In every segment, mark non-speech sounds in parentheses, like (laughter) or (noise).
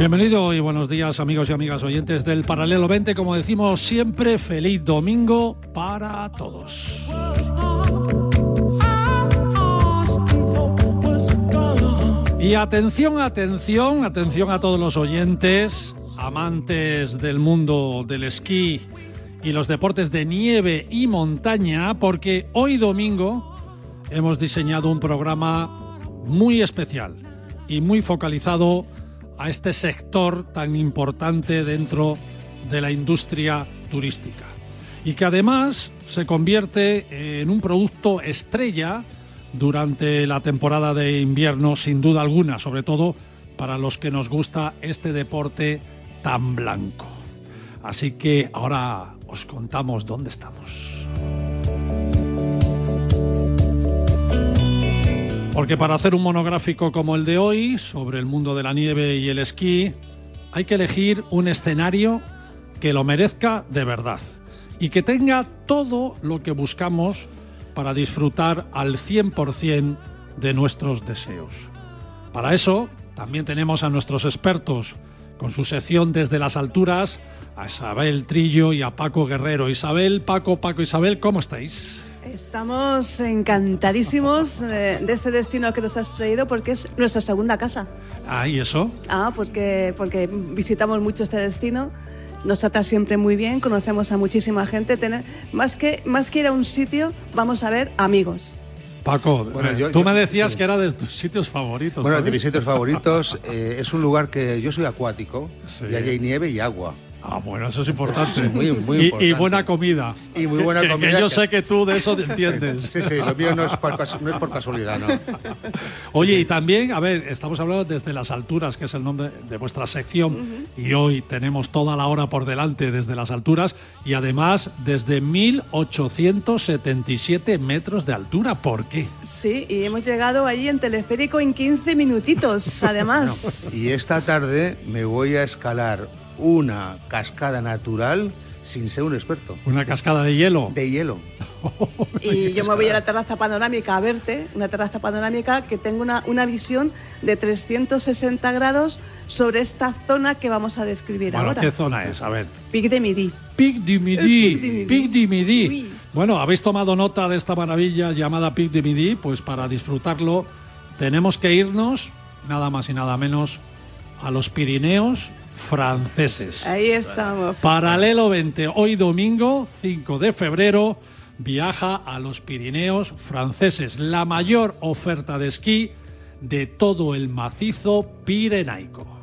Bienvenido y buenos días amigos y amigas oyentes del Paralelo 20. Como decimos siempre, feliz domingo para todos. Y atención, atención, atención a todos los oyentes, amantes del mundo del esquí y los deportes de nieve y montaña, porque hoy domingo hemos diseñado un programa muy especial y muy focalizado a este sector tan importante dentro de la industria turística y que además se convierte en un producto estrella durante la temporada de invierno sin duda alguna, sobre todo para los que nos gusta este deporte tan blanco. Así que ahora os contamos dónde estamos. Porque para hacer un monográfico como el de hoy, sobre el mundo de la nieve y el esquí, hay que elegir un escenario que lo merezca de verdad y que tenga todo lo que buscamos para disfrutar al 100% de nuestros deseos. Para eso también tenemos a nuestros expertos con su sección desde las alturas, a Isabel Trillo y a Paco Guerrero. Isabel, Paco, Paco, Isabel, ¿cómo estáis? Estamos encantadísimos eh, de este destino que nos has traído porque es nuestra segunda casa. Ah, ¿y eso? Ah, pues que, porque visitamos mucho este destino. Nos trata siempre muy bien, conocemos a muchísima gente. Tener, más, que, más que ir a un sitio, vamos a ver amigos. Paco, eh, tú me decías que era de tus sitios favoritos. Bueno, de mis sitios favoritos (laughs) eh, es un lugar que yo soy acuático y allí hay nieve y agua. Ah, bueno, eso es importante. muy, muy importante. Y, buena comida. Y muy buena comida. Que, yo sé que tú de eso (laughs) entiendes. Sí, sí, lo mío no es por, no es por casualidad, ¿no? (laughs) Oye, y también, a ver, estamos hablando desde las alturas, que es el nombre de vuestra sección, y hoy tenemos toda la hora por delante desde las alturas, y además desde 1877 metros de altura. ¿Por qué? Sí, y hemos llegado allí en teleférico en 15 minutitos, (laughs) además. y esta tarde me voy a escalar una cascada natural sin ser un experto. ¿Una cascada de hielo? De hielo. (laughs) y yo me voy a la terraza panorámica a verte, una terraza panorámica que tengo una, una visión de 360 grados sobre esta zona que vamos a describir bueno, ahora. ¿Qué zona es? A ver. Pic de Midi. Pic de Midi. Pic de Midi. Bueno, habéis tomado nota de esta maravilla llamada Pic de Midi, pues para disfrutarlo tenemos que irnos, nada más y nada menos, a los Pirineos franceses. Ahí estamos. Paralelo 20, hoy domingo 5 de febrero, viaja a los Pirineos franceses, la mayor oferta de esquí de todo el macizo pirenaico.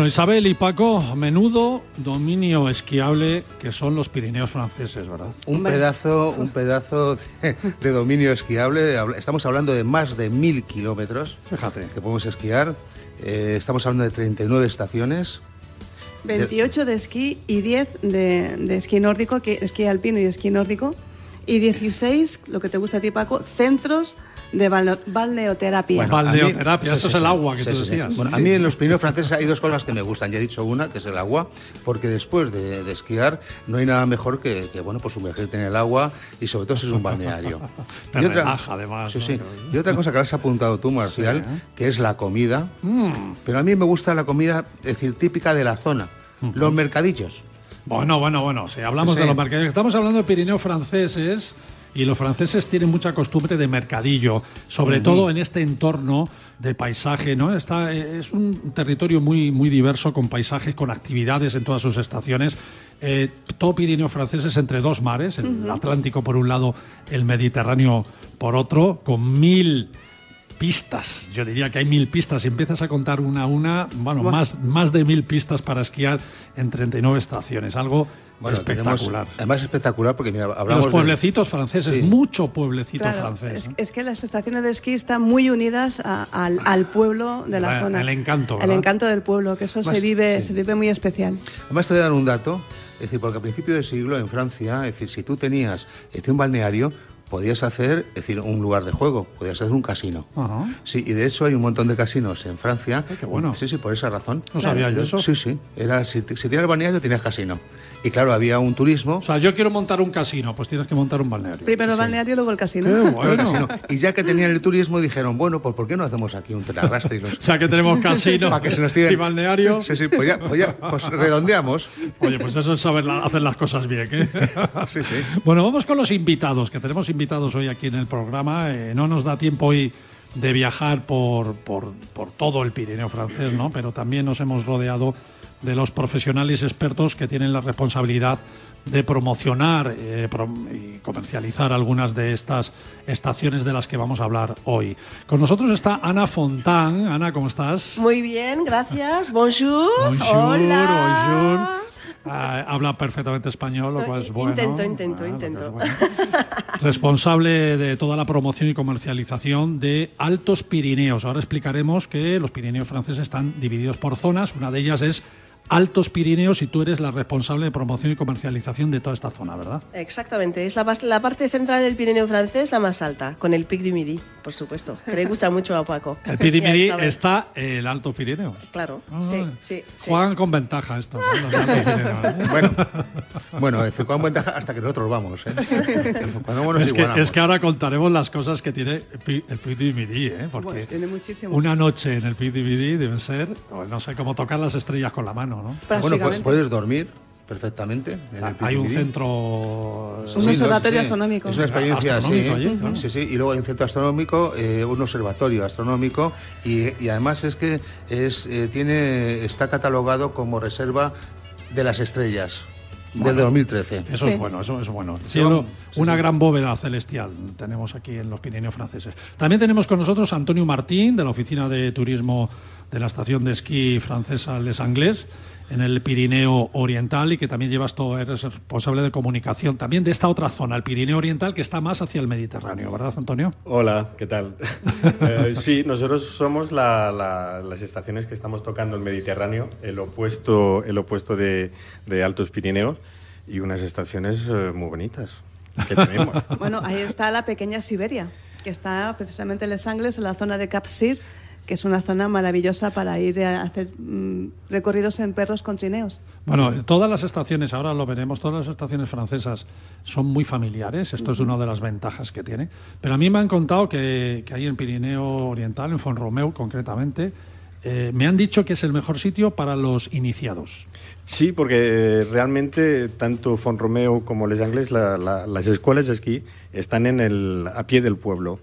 Bueno, Isabel y Paco, menudo dominio esquiable que son los Pirineos franceses, ¿verdad? Un pedazo, un pedazo de, dominio esquiable. Estamos hablando de más de mil kilómetros Fíjate. que podemos esquiar. Eh, estamos hablando de 39 estaciones. 28 de esquí y 10 de, esquí nórdico, que esquí alpino y esquí nórdico. Y 16, lo que te gusta a ti, Paco, centros de balneo- balneoterapia. Bueno, Balneoterapia, Sí, eso sí, es el sí. agua que Sí, tú sí, sí. decías. Bueno, a mí en los Pirineos franceses hay dos cosas que me gustan. Ya he dicho una, que es el agua, porque después de, de esquiar no hay nada mejor que, que, bueno, pues sumergirte en el agua y sobre todo si es un balneario. (laughs) Te relaja, además, Sí, ¿no? sí. Y otra cosa que has apuntado tú, Marcial, Sí, ¿eh? que es la comida. Mm. Pero a mí me gusta la comida, es decir, típica de la zona. Los mercadillos. Bueno, bueno, bueno, si hablamos Sí, de sí. los mercadillos, estamos hablando de Pirineos franceses y los franceses tienen mucha costumbre de mercadillo, sobre todo en este entorno de paisaje, ¿no? Está, es un territorio muy, muy diverso con paisajes, con actividades en todas sus estaciones. Eh, todo Pirineo francés es entre dos mares, el Atlántico por un lado, el Mediterráneo por otro, con mil pistas. Yo diría que hay mil pistas. Si empiezas a contar una a una, bueno, más, más de mil pistas para esquiar en 39 estaciones. Algo Bueno, espectacular. tenemos- además espectacular porque mira, hablamos los de- pueblecitos franceses, Sí. mucho pueblecito Claro, francés. es, ¿no? es que las estaciones de esquí están muy unidas a- al, al pueblo de la La- zona. el encanto, El ¿verdad? encanto del pueblo, que eso se vive, sí. se vive muy especial. Además te voy a dar un dato, es decir, porque a principio del siglo en Francia, es decir, si tú tenías es decir, un balneario, podías hacer, es decir, un lugar de juego, podías hacer un casino. Ajá. Sí, y de hecho hay un montón de casinos en Francia. Ay, qué bueno. Sí, sí, por esa razón. No sabía yo eso. Sí, sí. Era, si, si tienes balneario, tenías casino. Y claro, había un turismo. O sea, yo quiero montar un casino, pues tienes que montar un balneario. Primero el balneario, luego el casino. Qué. Y ya que tenían el turismo, dijeron, bueno, pues ¿por qué no hacemos aquí un telarrastre? Y los- (laughs) O sea, que tenemos casino (laughs) para que se nos tiren. y balneario. Sí, sí, pues ya, pues ya, pues redondeamos. Oye, pues eso es saber la- hacer las cosas bien. ¿eh? (laughs) Sí, sí. Bueno, vamos con los invitados, que tenemos invitados hoy aquí en el programa. Eh, no nos da tiempo hoy de viajar por, por, por todo el Pirineo francés, ¿no? Pero también nos hemos rodeado de los profesionales expertos que tienen la responsabilidad de promocionar eh, prom- y comercializar algunas de estas estaciones de las que vamos a hablar hoy. Con nosotros está Ana Fontán. Ana, ¿cómo estás? Muy bien, gracias. Bonjour. Bonjour, Hola. bonjour. Ah, habla perfectamente español, lo cual es bueno. Intento, intento, Ah, intento. bueno. Responsable de toda la promoción y comercialización de Altos Pirineos. Ahora explicaremos que los Pirineos franceses están divididos por zonas. Una de ellas es Altos Pirineos y tú eres la responsable de promoción y comercialización de toda esta zona, ¿verdad? Exactamente, es la, parte central del Pirineo francés, la más alta, con el Pic du Midi, por supuesto, que le gusta mucho a Paco. El (laughs) Ya Pidimidi sabe. está el Alto Pirineos. Claro, Ah, sí, sí, sí. Juegan con ventaja estos. ¿no? Los Altos Pirineos, ¿eh? (laughs) Bueno, bueno, es con ventaja hasta que nosotros vamos. ¿eh? Cuando nos Es que, es que ahora contaremos las cosas que tiene el Pi- el Puy du Midi, ¿eh? porque tiene muchísimo. una noche en el Puy du Midi debe ser, no sé, como tocar las estrellas con la mano, ¿no? Bueno, pues prácticamente. puedes dormir perfectamente. en el Hay un centro... Un observatorio astronómico. Es una experiencia, sí, allí, claro. sí, sí. Y luego hay un centro astronómico, eh, un observatorio astronómico y, y además es que es, eh, tiene, está catalogado como reserva de las estrellas desde 2013. Eso Sí. es bueno, eso es bueno. Cielo, sí, una sí. gran bóveda celestial tenemos aquí en los Pirineos franceses. También tenemos con nosotros a Antonio Martín, de la Oficina de Turismo de la Estación de Esquí Francesa Les Anglais, en el Pirineo Oriental, y que también llevas todo, eres responsable de comunicación también de esta otra zona, el Pirineo Oriental, que está más hacia el Mediterráneo, ¿verdad, Antonio? Hola, ¿qué tal? (laughs) Eh, sí, nosotros somos la- la- las estaciones que estamos tocando el Mediterráneo, el opuesto, el opuesto de, de Altos Pirineos, y unas estaciones eh, muy bonitas que tenemos. (laughs) Bueno, ahí está la pequeña Siberia, que está precisamente en Les Angles, en la zona de Cap Sir, que es una zona maravillosa para ir a hacer mm, recorridos en perros con trineos. Bueno, todas las estaciones, ahora lo veremos, todas las estaciones francesas son muy familiares, esto es una de las ventajas que tiene. Pero a mí me han contado que, que hay en Pirineo Oriental, en Fonromeu concretamente, eh, me han dicho que es el mejor sitio para los iniciados. Sí, porque realmente tanto Fonromeo como Les Anglais, la- la- las escuelas de esquí, están en el, a pie del pueblo.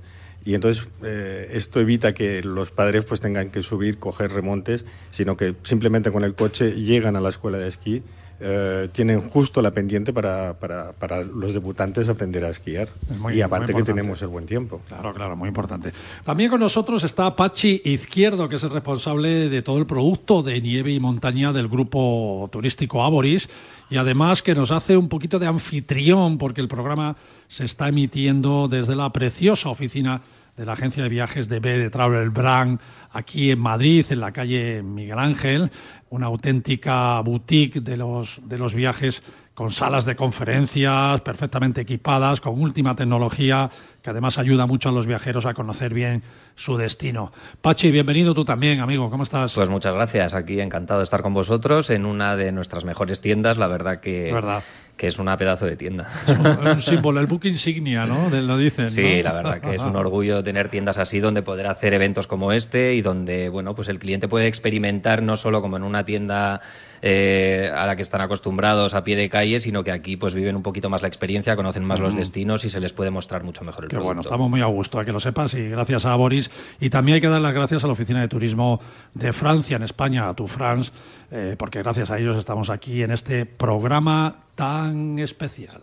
Y entonces eh, esto evita que los padres pues tengan que subir, coger remontes, sino que simplemente con el coche llegan a la escuela de esquí, eh, tienen justo la pendiente para, para- para los debutantes aprender a esquiar. Es muy- y aparte muy que tenemos el buen tiempo. Claro, claro, muy importante. También con nosotros está Pachi Izquierdo, que es el responsable de todo el producto de nieve y montaña del grupo turístico Aboris, y además que nos hace un poquito de anfitrión, porque el programa se está emitiendo desde la preciosa oficina de la agencia de viajes de B de Travel Brand, aquí en Madrid, en la calle Miguel Ángel, una auténtica boutique de los, de los viajes con salas de conferencias perfectamente equipadas, con última tecnología, que además ayuda mucho a los viajeros a conocer bien su destino. Pachi, bienvenido tú también, amigo, ¿cómo estás? Pues muchas gracias, aquí encantado de estar con vosotros en una de nuestras mejores tiendas, la verdad que... ¿Verdad? Que es una pedazo de tienda. Es un, un símbolo, el book insignia, ¿no? De- lo dicen. Sí, ¿no? la verdad que es un orgullo tener tiendas así donde poder hacer eventos como este y donde, bueno, pues el cliente puede experimentar no solo como en una tienda eh, a la que están acostumbrados a pie de calle, sino que aquí pues viven un poquito más la experiencia, conocen más los destinos y se les puede mostrar mucho mejor el Qué producto. bueno, estamos muy a gusto, a que lo sepas, y gracias a Boris. Y también hay que dar las gracias a la Oficina de Turismo de Francia, en España, a Tu France, eh, porque gracias a ellos estamos aquí en este programa tan especial.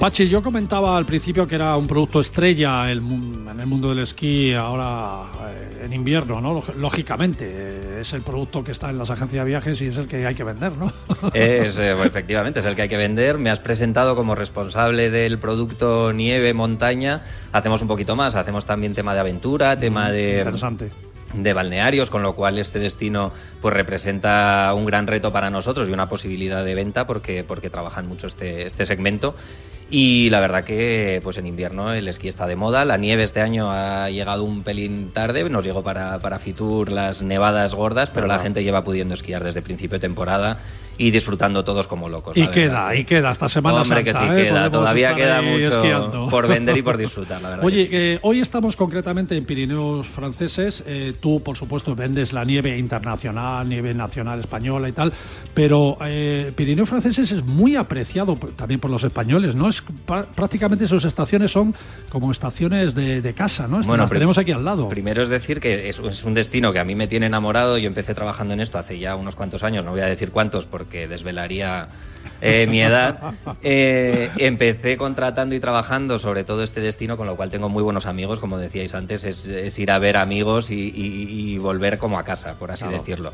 Pachi, yo comentaba al principio que era un producto estrella el en el mundo del esquí ahora eh, en invierno, ¿no? Lóg- Lógicamente, eh, es el producto que está en las agencias de viajes y es el que hay que vender, ¿no? (laughs) Es, eh, bueno, efectivamente, es el que hay que vender. Me has presentado como responsable del producto nieve, montaña. Hacemos un poquito más, hacemos también tema de aventura, tema de, Interesante. De balnearios, con lo cual este destino pues representa un gran reto para nosotros y una posibilidad de venta porque, porque trabajan mucho este, este segmento. Y la verdad que pues en invierno el esquí está de moda. La nieve este año ha llegado un pelín tarde. Nos llegó para, para Fitur las nevadas gordas, pero la gente lleva pudiendo esquiar desde principio de temporada y disfrutando todos como locos. Y la verdad. queda, y queda, esta semana Hombre, que sí Santa, ¿eh? queda. Todavía queda mucho esquiando. por vender y por (laughs) disfrutar, la verdad. Oye, sí. eh, hoy estamos concretamente en Pirineos franceses. Eh, tú, por supuesto, vendes la nieve internacional, nieve nacional española y tal, pero eh, Pirineos franceses es muy apreciado también por los españoles, ¿no? Es prácticamente sus estaciones son como estaciones de, de casa, ¿no? las pri- tenemos aquí al lado. Primero es decir que es, es un destino que a mí me tiene enamorado. Yo empecé trabajando en esto hace ya unos cuantos años, no voy a decir cuántos porque desvelaría eh, mi edad. Eh, empecé contratando y trabajando sobre todo este destino, con lo cual tengo muy buenos amigos, como decíais antes, es, es ir a ver amigos y, y- y volver como a casa, por así decirlo.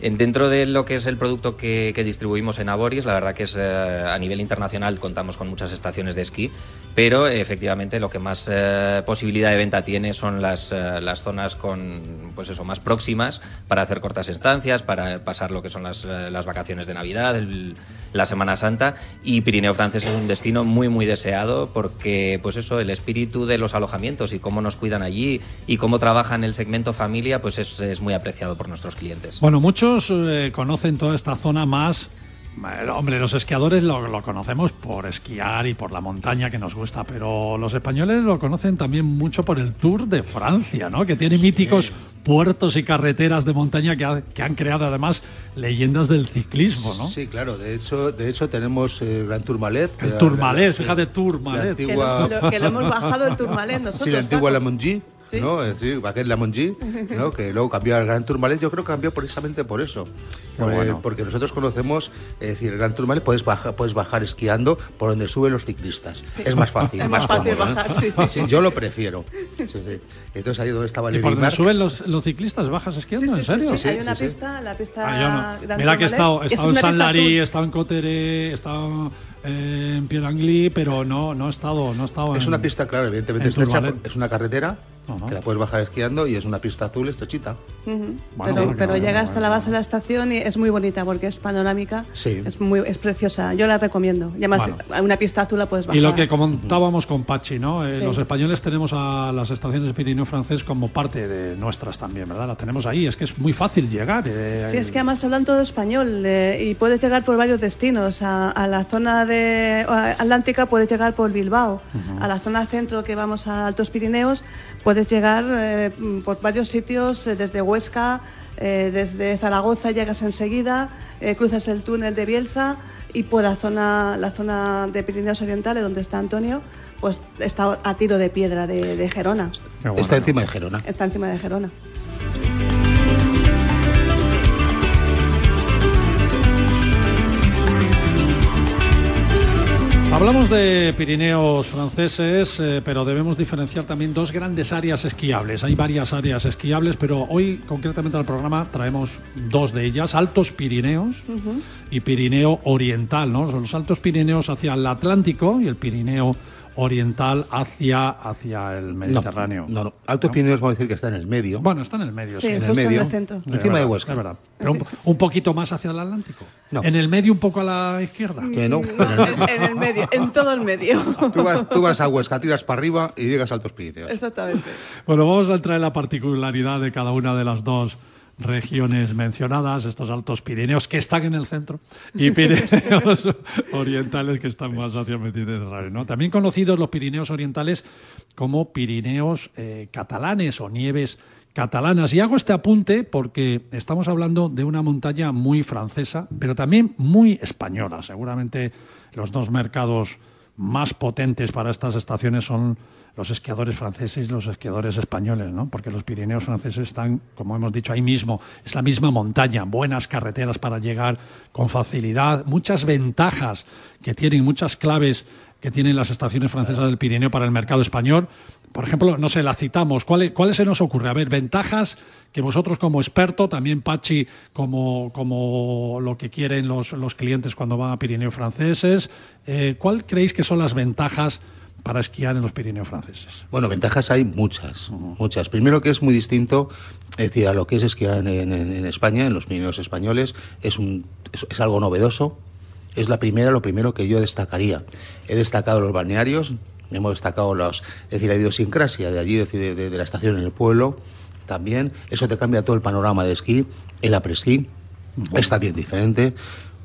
En- Dentro de lo que es el producto que, que distribuimos en Aboris, la verdad que es eh, a nivel internacional contamos con muchas estaciones de esquí, pero eh, efectivamente lo que más eh, posibilidad de venta tiene son las, eh, las zonas con pues eso más próximas para hacer cortas estancias, para pasar lo que son las, las vacaciones de Navidad, el- la Semana Santa y Pirineo francés es un destino muy muy deseado porque pues eso el espíritu de los alojamientos y cómo nos cuidan allí y cómo trabajan el segmento familia pues es, es muy apreciado por nuestros clientes. Bueno, muchos eh, conocen toda esta zona más. Eh, Hombre, los esquiadores lo, lo conocemos por esquiar y por la montaña que nos gusta, pero los españoles lo conocen también mucho por el Tour de Francia, ¿no? Que tiene míticos puertos y carreteras de montaña que, ha- que han creado además leyendas del ciclismo, ¿no? Sí, claro. De hecho, de hecho tenemos el Gran Tourmalet. que El Tourmalet, fíjate, Tourmalet. Que antigua, lo, lo- que lo hemos bajado el Tourmalet nosotros. (laughs) sí, la antigua Paco. La Mongie. Sí. ¿no? Sí, aquel La Mongie, ¿no? (laughs) que luego cambió al Gran Tourmalet. Yo creo que cambió precisamente por eso. Por el- bueno. porque nosotros conocemos, es decir, el Gran Tourmalet puedes bajar, puedes bajar esquiando por donde suben los ciclistas. Es más fácil, Es más, más fácil cómodo. ¿eh? bajar, sí. yo lo prefiero. Sí, sí. Entonces ahí donde estaba ¿Y Lady por donde suben los, los ciclistas bajas Sí, esquiando? sí, ¿En sí, serio? sí, Hay una sí, sí. pista, la pista. Ah, no. Gran Mira que he estado, he Tourmalet. Es estado en una San pista Larí, he estado en Coteré, he estado eh, en Pierangli, pero no, no he estado, no he estado Es en- una pista, claro, evidentemente estrecha, es una carretera Ajá. que la puedes bajar esquiando y es una pista azul estrechita. Ujú. Bueno, pero bueno, pero bueno, llega hasta la base de la estación y es muy bonita porque es panorámica. Sí. Es muy es preciosa. Yo la recomiendo. Y además, Bueno. a una pista azul la puedes bajar. Y lo que comentábamos con Pachi, ¿no? Eh, Sí. Los españoles tenemos a las estaciones de Pirineo francés como parte de nuestras también, ¿verdad? Las tenemos ahí. Es que es muy fácil llegar. eh, Sí, es que además hablan todo español eh, y puedes llegar por varios destinos. A, a la zona de a- atlántica puedes llegar por Bilbao. A la zona centro que vamos a Altos Pirineos puedes llegar eh, por varios sitios, eh, desde Huesca, eh, desde Zaragoza llegas enseguida, cruzas el túnel de Bielsa y por la zona, la zona de Pirineos Orientales donde está Antonio, pues está a tiro de piedra de, de Gerona. Bueno, Está encima de Gerona. Está encima de Gerona. Hablamos de Pirineos franceses, eh, pero debemos diferenciar también dos grandes áreas esquiables. Hay varias áreas esquiables, pero hoy concretamente al programa traemos dos de ellas, Altos Pirineos y Pirineo Oriental. ¿no? Son los Altos Pirineos hacia el Atlántico y el Pirineo oriental hacia, hacia el Mediterráneo. No, no. Altos Pirineos vamos a decir que está en el medio. Bueno, está en el medio, Sí, sí. en el justo en medio. el centro. Encima de verdad, Huesca. es verdad. Pero un, un poquito más hacia el Atlántico. No. En el medio, un poco a la izquierda. Que no. (laughs) en el medio. En, en el medio, en todo el medio. Tú vas, tú vas a Huesca, tiras para arriba y llegas a Altos Pirineos. Exactamente. Bueno, vamos a entrar en la particularidad de cada una de las dos regiones mencionadas, estos altos Pirineos que están en el centro y Pirineos (laughs) orientales que están más hacia el Mediterráneo. ¿no? También conocidos los Pirineos orientales como Pirineos eh, catalanes o nieves catalanas. Y hago este apunte porque estamos hablando de una montaña muy francesa, pero también muy española. Seguramente los dos mercados más potentes para estas estaciones son los esquiadores franceses y los esquiadores españoles, ¿no? Porque los Pirineos franceses están, como hemos dicho, ahí mismo. Es la misma montaña, buenas carreteras para llegar con facilidad, muchas ventajas que tienen, muchas claves que tienen las estaciones francesas del Pirineo para el mercado español. Por ejemplo, no sé, la citamos. ¿Cuáles, ¿Cuáles se nos ocurre? A ver, ventajas que vosotros como experto, también Pachi como, como lo que quieren los, los clientes cuando van a Pirineos franceses, eh, ¿cuál creéis que son las ventajas para esquiar en los Pirineos franceses? Bueno, ventajas hay muchas, muchas. Primero que es muy distinto, es decir, a lo que es esquiar en, en- en España, en los Pirineos españoles, es, un, es, es algo novedoso. Es la primera, lo primero que yo destacaría. He destacado los balnearios, hemos destacado los, es decir, la idiosincrasia de allí, de, de- de la estación en el pueblo, también. Eso te cambia todo el panorama de esquí, el après-ski, está bien diferente.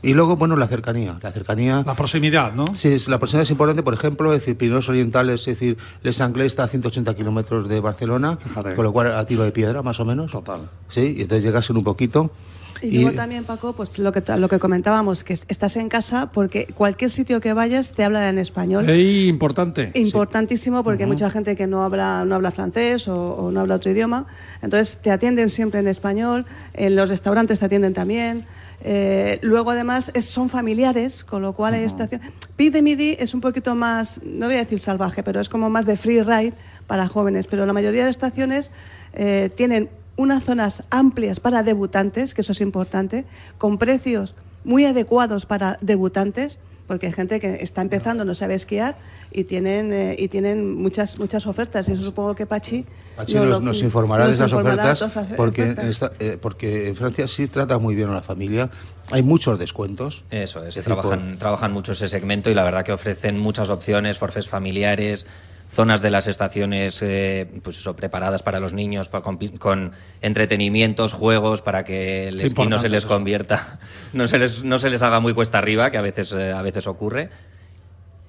Y luego, bueno, la cercanía. La cercanía La proximidad, ¿no? Sí, es- la proximidad es importante, por ejemplo, es decir, Pirineos Orientales, es decir, Les Anglais está a 180 kilómetros de Barcelona, Fíjate. con lo cual a tiro de piedra, más o menos. Total. Sí, y entonces llegas en un poquito. Y luego también, Paco, pues lo que, lo que comentábamos, que estás en casa porque cualquier sitio que vayas te habla en español. Ey, importante. Importantísimo porque hay mucha gente que no habla, no habla francés o, o no habla otro idioma. Entonces te atienden siempre en español, en los restaurantes te atienden también. Eh, luego además es- son familiares, con lo cual hay estación. Pide Midi es un poquito más, no voy a decir salvaje, pero es como más de free ride para jóvenes. Pero la mayoría de estaciones eh, tienen unas zonas amplias para debutantes, que eso es importante, con precios muy adecuados para debutantes porque hay gente que está empezando, no sabe esquiar y tienen eh, y tienen muchas muchas ofertas. Y eso supongo que Pachi, Pachi no nos, nos informará de esas informará ofertas, porque, esta- eh, porque en Francia sí trata muy bien a la familia. Hay muchos descuentos. Eso es, trabajan, trabajan mucho ese segmento y la verdad que ofrecen muchas opciones, forfés familiares, zonas de las estaciones eh, pues eso, preparadas para los niños, pa- con, con entretenimientos, juegos, para que el esquí no se les convierta, (laughs) no se les, no se les haga muy cuesta arriba, que a veces, eh, a veces ocurre.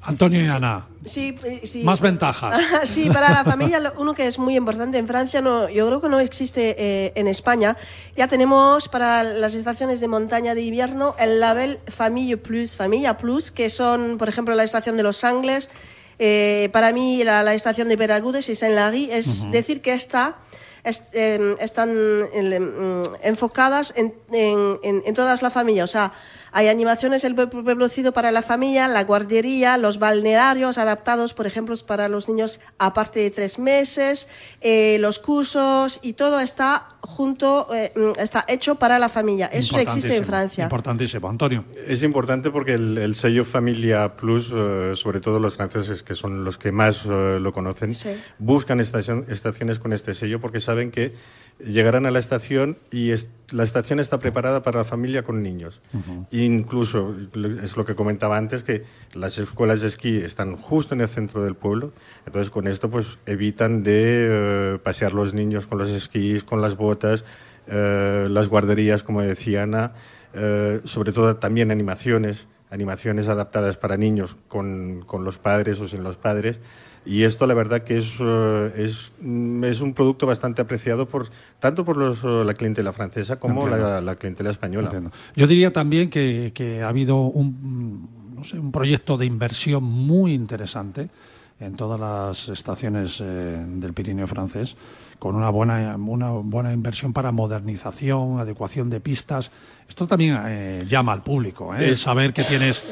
Antonio y Ana, Sí, eh, sí. más ventajas. (laughs) Sí, para la familia, uno que es muy importante en Francia, no, yo creo que no existe eh, en España. Ya tenemos para las estaciones de montaña de invierno el label Famille Plus, Familia Plus, que son, por ejemplo, la estación de Los Angles. Eh, para mí, la, la estación de Peragudes y Saint-Lary, es decir, que está est- em, están em, enfocadas en, en, en- en todas la familia. O sea, hay animaciones el pueblo producido para la familia, la guardería, los balnearios adaptados, por ejemplo, para los niños a partir de tres meses, eh, los cursos y todo está junto, eh, mm, está hecho para la familia. Eso existe en Francia. Importantísimo, Antonio. Es importante porque el, el sello Familia Plus, eh, sobre todo los franceses, que son los que más eh, lo conocen, Sí. buscan estación- estaciones con este sello porque saben que llegarán a la estación y la estación está preparada para la familia con niños. Incluso, es lo que comentaba antes, que las escuelas de esquí están justo en el centro del pueblo, entonces con esto pues evitan de eh, pasear los niños con los esquís, con las botas, eh, las guarderías, como decía Ana, eh, sobre todo también animaciones, animaciones adaptadas para niños con, con los padres o sin los padres. Y esto la verdad que es, eh, es, mm, es un producto bastante apreciado por, tanto por los, eh, la clientela francesa como la, la clientela española. Entiendo. Yo diría también que, que ha habido un, no sé, un proyecto de inversión muy interesante en todas las estaciones eh, del Pirineo francés, con una buena, una buena inversión para modernización, adecuación de pistas. Esto también eh, llama al público, ¿eh? saber que tienes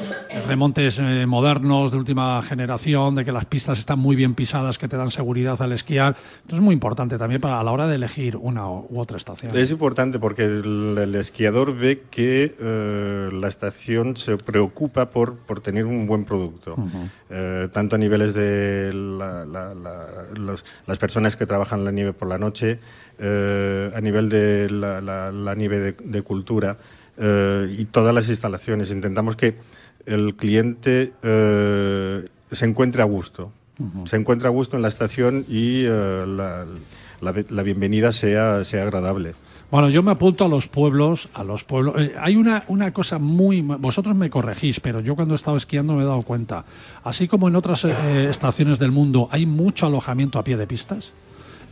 remontes eh, modernos de última generación, de que las pistas están muy bien pisadas, que te dan seguridad al esquiar. Esto es muy importante también para a la hora de elegir una u otra estación. Es importante porque el, esquiador ve que la estación se preocupa por, por tener un buen producto, tanto a niveles de las personas que trabajan la nieve por la noche, a nivel de la, nieve de cultura. Eh, y todas las instalaciones. Intentamos que el cliente eh, se encuentre a gusto. Se encuentre a gusto en la estación y eh, la, bienvenida sea, sea agradable. Bueno, yo me apunto a los pueblos, a los pueblos. hay una, una cosa muy... Vosotros me corregís, pero yo cuando he estado esquiando me he dado cuenta. Así como en otras estaciones del mundo hay mucho alojamiento a pie de pistas,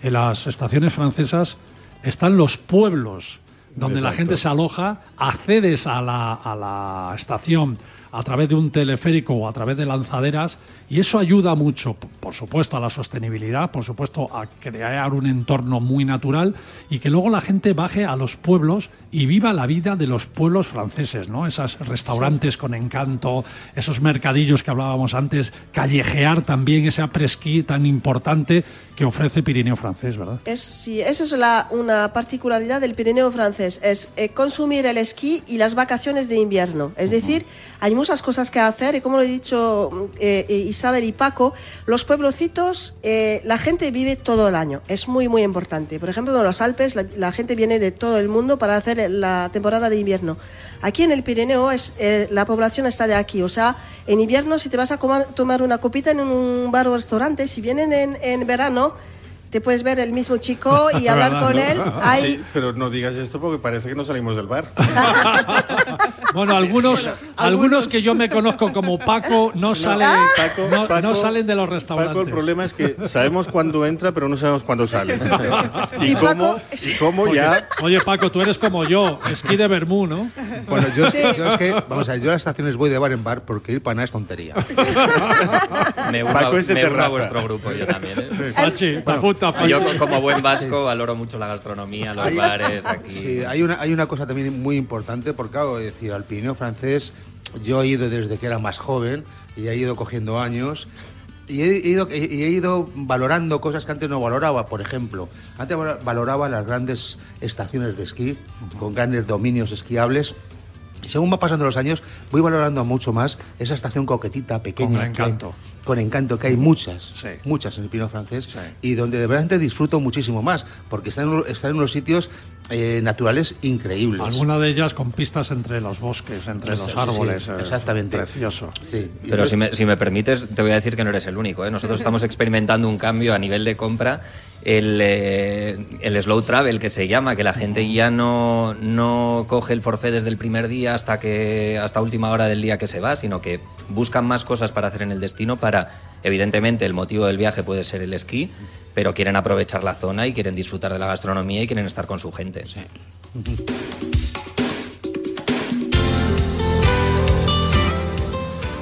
en las estaciones francesas están los pueblos donde la gente se aloja, accedes a la, a la estación a través de un teleférico o a través de lanzaderas y eso ayuda mucho, por supuesto, a la sostenibilidad, por supuesto, a crear un entorno muy natural y que luego la gente baje a los pueblos y viva la vida de los pueblos franceses, ¿no? Esos restaurantes con encanto, esos mercadillos que hablábamos antes, callejear también ese apresquí tan importante que ofrece Pirineo francés, ¿verdad? Es, sí, esa es la, una particularidad del Pirineo francés, es eh, consumir el esquí y las vacaciones de invierno. Es decir, hay muchas cosas que hacer y como lo he dicho eh, eh, Isabel y Paco, los pueblocitos, la gente vive todo el año. Es muy, muy importante. Por ejemplo, en los Alpes la, gente viene de todo el mundo para hacer la temporada de invierno. Aquí en el Pirineo es, la población está de aquí, o sea, en invierno si te vas a tomar una copita en un bar o restaurante, si vienen en, en verano, te puedes ver el mismo chico y (laughs) hablar con él. Sí, pero no digas esto porque parece que no salimos del bar. (laughs) bueno, algunos, algunos que yo me conozco como Paco no salen, no, salen de los restaurantes. Paco, el problema es que sabemos cuándo entra, pero no sabemos cuándo sale. (laughs) y, cómo, y cómo ya. Oye, Paco, tú eres como yo, esquí de Bermú, ¿no? Bueno, yo, yo, es que, vamos a ver, yo a las estaciones voy de bar en bar porque ir para nada es tontería. me uno, Paco me a vuestro grupo, yo también. ¿eh? Pachi, yo como buen vasco valoro mucho la gastronomía, los bares (laughs) aquí. Sí, hay una, hay una cosa también muy importante, porque claro, decir, al Pirineo francés yo he ido desde que era más joven y he ido cogiendo años y he, ido, he ido valorando cosas que antes no valoraba. Por ejemplo, antes valoraba las grandes estaciones de esquí con grandes dominios esquiables según va pasando los años, voy valorando mucho más esa estación coquetita, pequeña. Con encanto. con encanto, que hay muchas, muchas en el Pino francés, y donde de verdad disfruto muchísimo más, porque está en, está en unos sitios eh, naturales increíbles. Alguna de ellas con pistas entre los bosques, entre los árboles. exactamente. Precioso. Pero si me, si me, permites, te voy a decir que no eres el único. ¿eh? Nosotros estamos experimentando un cambio a nivel de compra. El, eh, el, slow travel que se llama, que la gente ya no, no coge el forfait desde el primer día hasta que hasta última hora del día que se va, sino que buscan más cosas para hacer en el destino para evidentemente el motivo del viaje puede ser el esquí, pero quieren aprovechar la zona y quieren disfrutar de la gastronomía y quieren estar con su gente.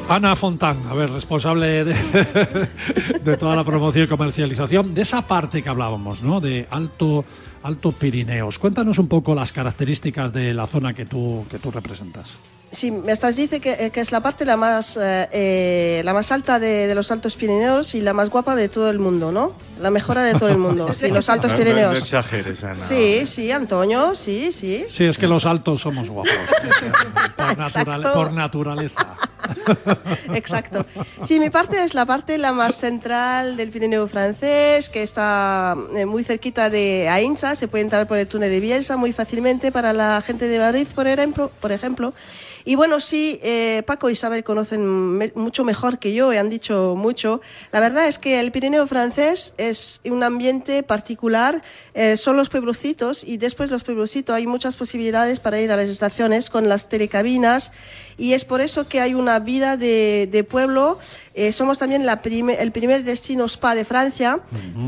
Ana Fontán, a ver, responsable (laughs) de, toda la promoción y comercialización, de esa parte que hablábamos, ¿no? De Alto, Alto Pirineos. Cuéntanos un poco las características de la zona que tú, que tú representas. Sí, me estás dice que, eh, que, es la parte la más, eh, eh, la más alta de, de, los Altos Pirineos y la más guapa de todo el mundo, ¿no? La mejora de todo el mundo. (laughs) Sí, los Altos Pirineos. No, exageres, Ana. Sí, sí, Antonio, sí, sí. Sí, es que los altos somos guapos. (laughs) por, por naturaleza. (laughs) Exacto. Sí, mi parte es la parte la más central del Pirineo francés, que está muy cerquita de Ainsa. Se puede entrar por el túnel de Bielsa muy fácilmente para la gente de Madrid, por ejemplo. Por ejemplo. Y bueno, sí, eh, Paco y Isabel conocen mucho mejor que yo y han dicho mucho. La verdad es que el Pirineo francés es un ambiente particular, eh, son los pueblocitos y después los pueblocitos hay muchas posibilidades para ir a las estaciones con las telecabinas y es por eso que hay una vida de, pueblo. Eh, somos también la el primer destino spa de Francia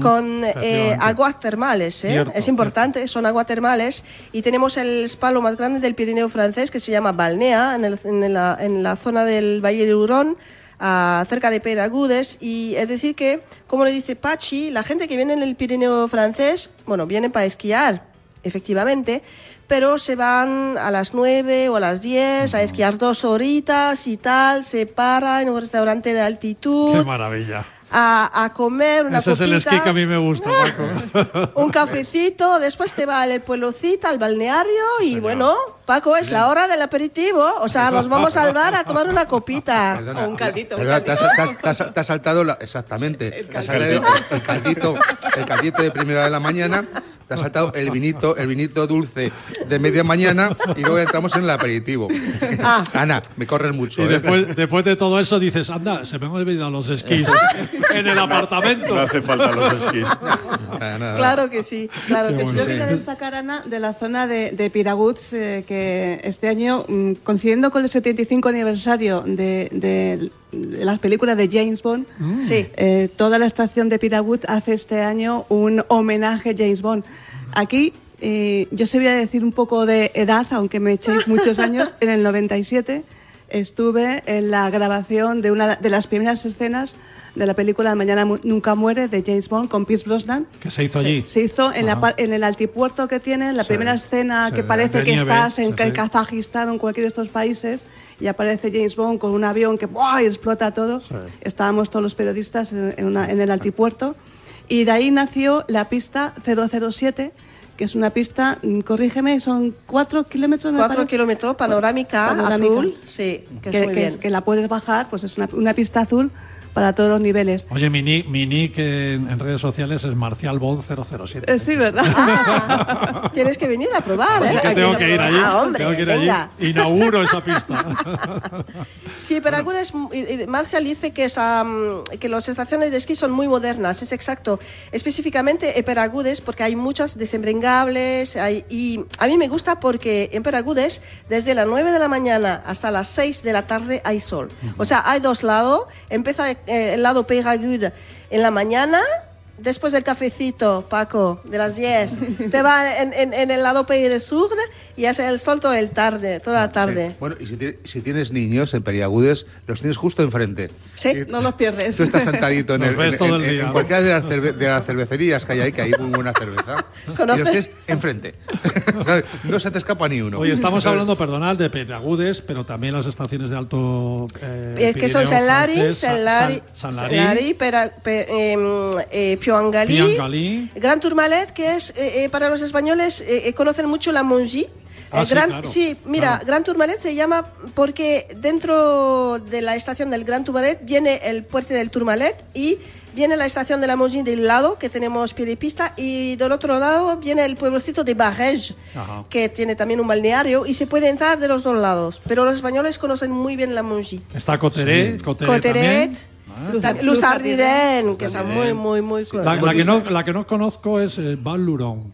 con eh, aguas termales. ¿eh? es importante, son aguas termales. Y tenemos el spa lo más grande del Pirineo francés que se llama Balnea, en, la, en la, zona del Valle de Hurón a- cerca de Peragudes. Y es decir que, como le dice Pachi, la gente que viene en el Pirineo francés, bueno, vienen para esquiar, efectivamente, pero se van a las 9 o a las 10 a esquiar dos horitas y tal, se para en un restaurante de altitud. Qué maravilla. A, a comer una Ese es el copita, esquí que a mí me gusta, (laughs) Paco. un cafecito, después te va al pueblocito, al balneario y bueno, Paco, es la hora del aperitivo, o sea, nos vamos al bar a tomar una copita. (laughs) Perdona, O un caldito, un perdona, te, has, caldito. te has- te has- te has saltado la- exactamente te has saltado el, el caldito el caldito de primera de la mañana te has saltado el vinito el vinito dulce de media mañana y luego entramos en el aperitivo Ah. Ana me corres mucho Y ¿eh? después, después de todo eso dices, anda, se me han olvidado los esquís en el apartamento. No hace falta los esquís. Nada, nada. Claro que sí, claro que sí. Yo quería destacar, Ana, de la zona de, de Piraguts, eh, que este año, mm, coincidiendo con el 75 aniversario de, las películas de James Bond, Sí. eh, toda la estación de Piragut hace este año un homenaje a James Bond. Aquí, eh, yo se voy a decir un poco de edad, aunque me echéis muchos años, (laughs) en el 97 estuve en la grabación de una de las primeras escenas de la película Mañana Nunca Muere de James Bond con Pierce Brosnan. Que se hizo allí. Se hizo en, la en el altipuerto que tienen, la primera escena sí, que parece que nieve, estás en, sí. Kazajistán o en cualquiera de estos países y aparece James Bond con un avión que ¡buah! explota todo. Estábamos todos los periodistas en, en una- en el altipuerto y de ahí nació la pista 007 que es una pista, mm, corrígeme, son cuatro kilómetros. me Cuatro kilómetros, panorámica, Panorámica. azul, sí, que, que, es muy que bien. es- que la puedes bajar, pues es una, una pista azul para todos los niveles. Oye, mi nick, mi nick en, en redes sociales es Marcial Bond 007. Eh, sí, ¿verdad? Ah, (laughs) tienes que venir a probar, ¿eh? Así que tengo que ir allí. Ah, hombre, tengo que ir allí. venga. Inauguro esa pista. (laughs) Sí, pero algunas, Marcial dice que, es, am, que las estaciones de esquí son muy modernas, es exacto. Específicamente en Peragudes, porque hay muchas desembrengables. Hay, y a mí me gusta porque en Peragudes, desde las 9 de la mañana hasta las 6 de la tarde hay sol. O sea, hay dos lados. Empieza eh, el lado Peragude en la mañana. Después del cafecito, Paco, de las 10, te va en, en- en el lado Pays de Sur y hace el sol toda el tarde, toda la tarde. Sí. Bueno, y si, si tienes niños en Periagudes, los tienes justo enfrente. Sí. Y No los pierdes. Tú estás sentadito en, Los el, ves en- todo en- el en día. cualquiera de las, cerve- de las cervecerías que hay ahí, que hay muy buena cerveza. y ¿Conoces? los tienes enfrente. (laughs) no se te escapa ni uno. Oye, estamos hablando, perdonad, de Peragudes, pero también las estaciones de alto. eh, Eh, que son Pirineo Salari, francés, Sa- Salari, San- Sanlari, Salari, Pera- em, eh, Piangalí. Gran Tourmalet, que es eh, eh, para los españoles eh, eh, conocen mucho la Mongie. Ah, El sí, Gran- claro, sí, mira, claro. Gran Tourmalet se llama porque dentro de la estación del Gran Tourmalet viene el puerto del Tourmalet y viene la estación de la Mongie del lado, que tenemos pie de pista, y del otro lado viene el pueblecito de Barège, que tiene también un balneario, y se puede entrar de los dos lados. Pero los españoles conocen muy bien la Mongie. Está Coteret, Coteret Coteret, también. Luz Ardiden, que son muy, muy, muy... La, la que no, la que no conozco es eh, Val Luron.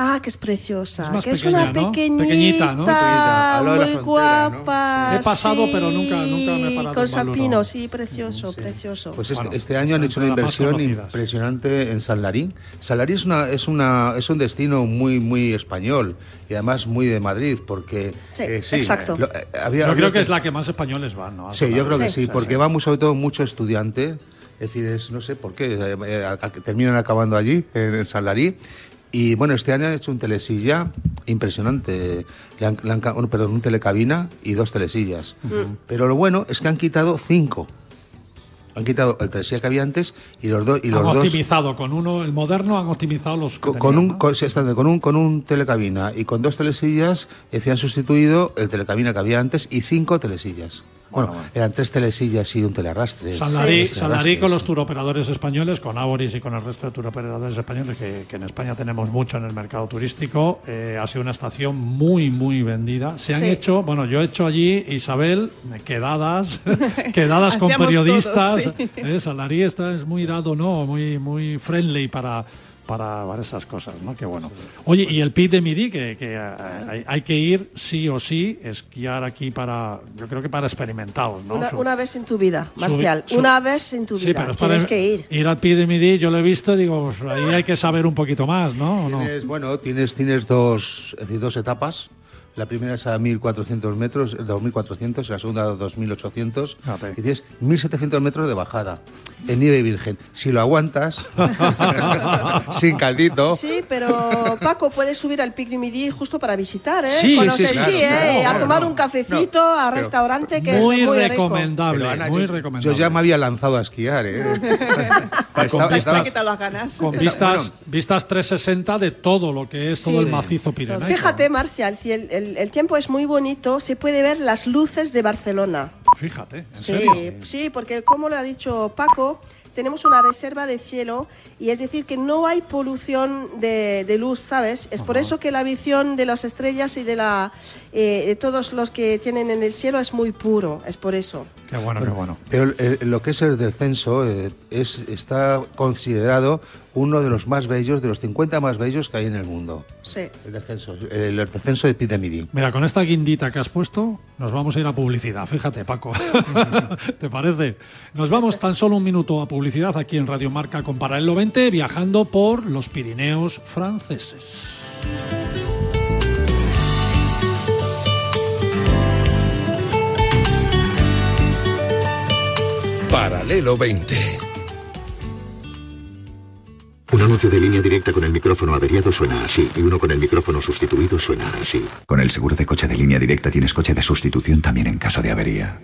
Ah, que es preciosa, Es más que es pequeña, una ¿no? pequeñita, Pequeñita, ¿no? Pequeñita, al lado de la muy frontera, ¿no? guapa. He pasado, sí, pero nunca- nunca me he parado Con. Sapino, sí, precioso, precioso. Pues este, Bueno, este año han hecho una inversión impresionante en San Larín. San Larín es, una, es, una, es un destino muy, muy español y además muy de Madrid, porque... Sí, eh, exacto. lo- eh, había- Yo creo que es la que más españoles van, ¿no? Sí, yo creo que Sí. sí, porque va muy, sobre todo mucho estudiante, es decir, es, no sé por qué, eh, eh, terminan acabando allí, en, en San Larí. Y bueno, este año han hecho un telesilla impresionante, Le han- le han bueno, perdón, un telecabina y dos telesillas. Pero lo bueno es que han quitado cinco. Han quitado el telesilla que había antes y los, dos y los Han dos... optimizado con uno, el moderno, han optimizado los. Con, tenían, un, ¿no? con, con, un, con un telecabina y con dos telesillas eh, se han sustituido el telecabina que había antes y cinco telesillas. Bueno, eran tres telesillas y un Tres Sanlarí telerastres, con los sí. turoperadores españoles, con Aboris y con el resto de turoperadores españoles, que, que en España tenemos mucho en el mercado turístico, eh, ha sido una estación muy, muy vendida. Se han Sí. hecho, bueno, yo he hecho allí, Isabel, quedadas, (laughs) quedadas con periodistas. todos, sí. eh, Sanlarí está, es muy dado, ¿no? Muy, muy friendly para para, para esas cosas, ¿no? Qué bueno. Oye, y el Pit de Midi, que, que, eh, hay, hay que ir sí o sí, esquiar aquí para, yo creo que para experimentados, ¿no? Una, vez en tu vida, Marcial, su- una vez en tu Sí, vida, pero es para tienes que ir. al pie de Midi, yo lo he visto, digo, pues ahí hay que saber un poquito más, ¿no? ¿O no? Tienes, bueno, tienes, tienes dos, es decir, dos etapas. La primera es a 1.400 metros, 2.400, y la segunda a 2.800, Fíjate. y tienes 1.700 metros de bajada en nieve virgen. Si lo aguantas, (laughs) sin caldito, Sí, pero Paco, puedes subir al Pic du Midi justo para visitar, ¿eh? Sí, Con sí, los sí, esquí, claro, ¿eh? claro, a tomar un cafecito, no, a restaurante que muy es muy rico. recomendable, Pero, Ana, muy yo, recomendable. yo ya me había lanzado a esquiar, ¿eh? (laughs) Con vistas- estaba- ¿Qué tal las ganas? Con Está- vistas, bueno. vistas 360 de todo lo que es todo el macizo pirenaico. Fíjate, Marcia, el, ciel- el- el tiempo es muy bonito, se puede ver las luces de Barcelona. Fíjate, ¿en Sí, serio? sí, porque como lo ha dicho Paco, tenemos una reserva de cielo y es decir que no hay polución de, de luz, ¿sabes? Es por eso que la visión de las estrellas y de, la, eh, de todos los que tienen en el cielo es muy puro, es por eso. Qué bueno, qué bueno. Pero eh, lo que es el descenso eh, es, está considerado uno de los más bellos, de los 50 más bellos que hay en el mundo. Sí. El descenso, el, descenso de Pic de Midi. Mira, con esta guindita que has puesto, nos vamos a ir a publicidad. Fíjate, Paco. (laughs) ¿Te parece? Nos vamos tan solo un minuto a publicidad aquí en Radio Marca con Paralelo 20, viajando por los Pirineos franceses. Paralelo 20. Un anuncio de línea directa con el micrófono averiado suena así y uno con el micrófono sustituido suena así. Con el seguro de coche de línea directa tienes coche de sustitución también en caso de avería.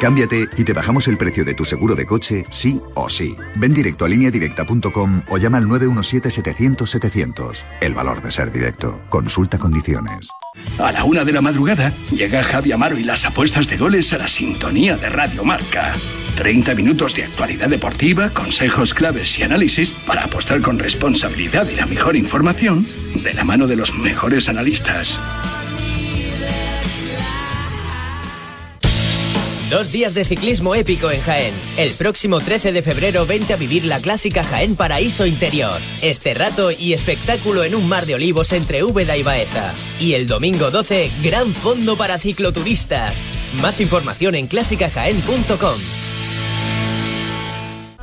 Cámbiate y te bajamos el precio de tu seguro de coche, sí o sí. Ven directo a lineadirecta.com o llama al 917-700-700. El valor de ser directo. Consulta condiciones. A la una de la madrugada llega Javi Amaro y las apuestas de goles a la sintonía de Radio Marca. 30 minutos de actualidad deportiva, consejos claves y análisis para apostar con responsabilidad y la mejor información de la mano de los mejores analistas. Dos días de ciclismo épico en Jaén. El próximo 13 de febrero vente a vivir la clásica Jaén Paraíso Interior. Este rato y espectáculo en un mar de olivos entre Úbeda y Baeza. Y el domingo 12, gran fondo para cicloturistas. Más información en clásicajaén.com.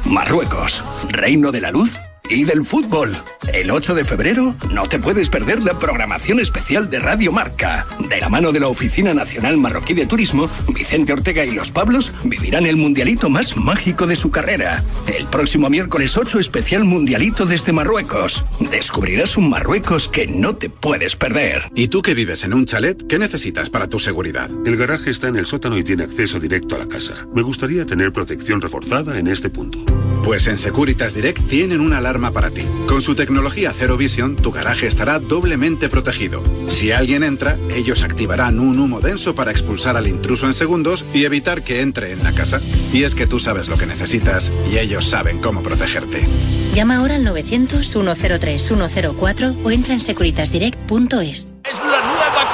Marruecos, reino de la luz y del fútbol. El 8 de febrero no te puedes perder la programación especial de Radio Marca. De la mano de la Oficina Nacional Marroquí de Turismo, Vicente Ortega y los Pablos vivirán el mundialito más mágico de su carrera. El próximo miércoles 8 especial mundialito desde Marruecos. Descubrirás un Marruecos que no te puedes perder. ¿Y tú que vives en un chalet, qué necesitas para tu seguridad? El garaje está en el sótano y tiene acceso directo a la casa. Me gustaría tener protección reforzada en este punto. Pues en Securitas Direct tienen una alarma para ti. Con su tecnología Zero Vision, tu garaje estará doblemente protegido. Si alguien entra, ellos activarán un humo denso para expulsar al intruso en segundos y evitar que entre en la casa. Y es que tú sabes lo que necesitas y ellos saben cómo protegerte. Llama ahora al 900-103-104 o entra en securitasdirect.es. ¡Es la nueva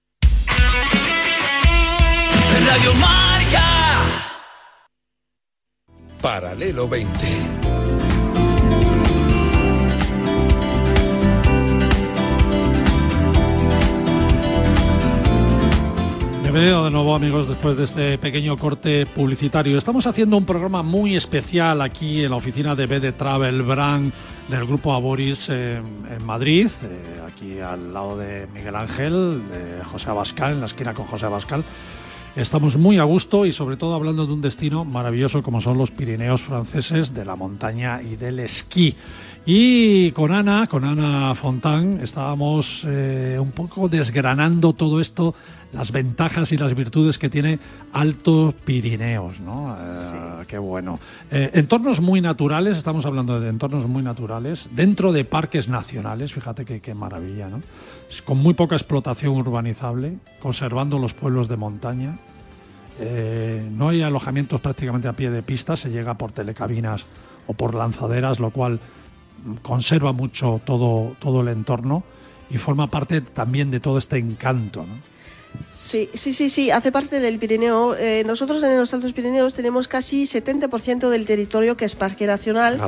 Radio Marca. Paralelo 20. Bienvenido de nuevo amigos después de este pequeño corte publicitario. Estamos haciendo un programa muy especial aquí en la oficina de BD Travel Brand del grupo Aboris eh, en Madrid, eh, aquí al lado de Miguel Ángel, de José Abascal, en la esquina con José Abascal. Estamos muy a gusto y sobre todo hablando de un destino maravilloso como son los Pirineos franceses de la montaña y del esquí. Y con Ana, con Ana Fontán, estábamos eh, un poco desgranando todo esto, las ventajas y las virtudes que tiene Alto Pirineos, ¿no? Eh, Qué bueno. Eh, entornos muy naturales, estamos hablando de entornos muy naturales, dentro de parques nacionales, fíjate qué maravilla, ¿no? Con muy poca explotación urbanizable, conservando los pueblos de montaña. Eh, no hay alojamientos prácticamente a pie de pista, se llega por telecabinas o por lanzaderas, lo cual conserva mucho todo, todo el entorno y forma parte también de todo este encanto. Sí, sí, sí, sí, hace parte del Pirineo. Eh, nosotros en los Altos Pirineos tenemos casi 70% del territorio que es parque nacional.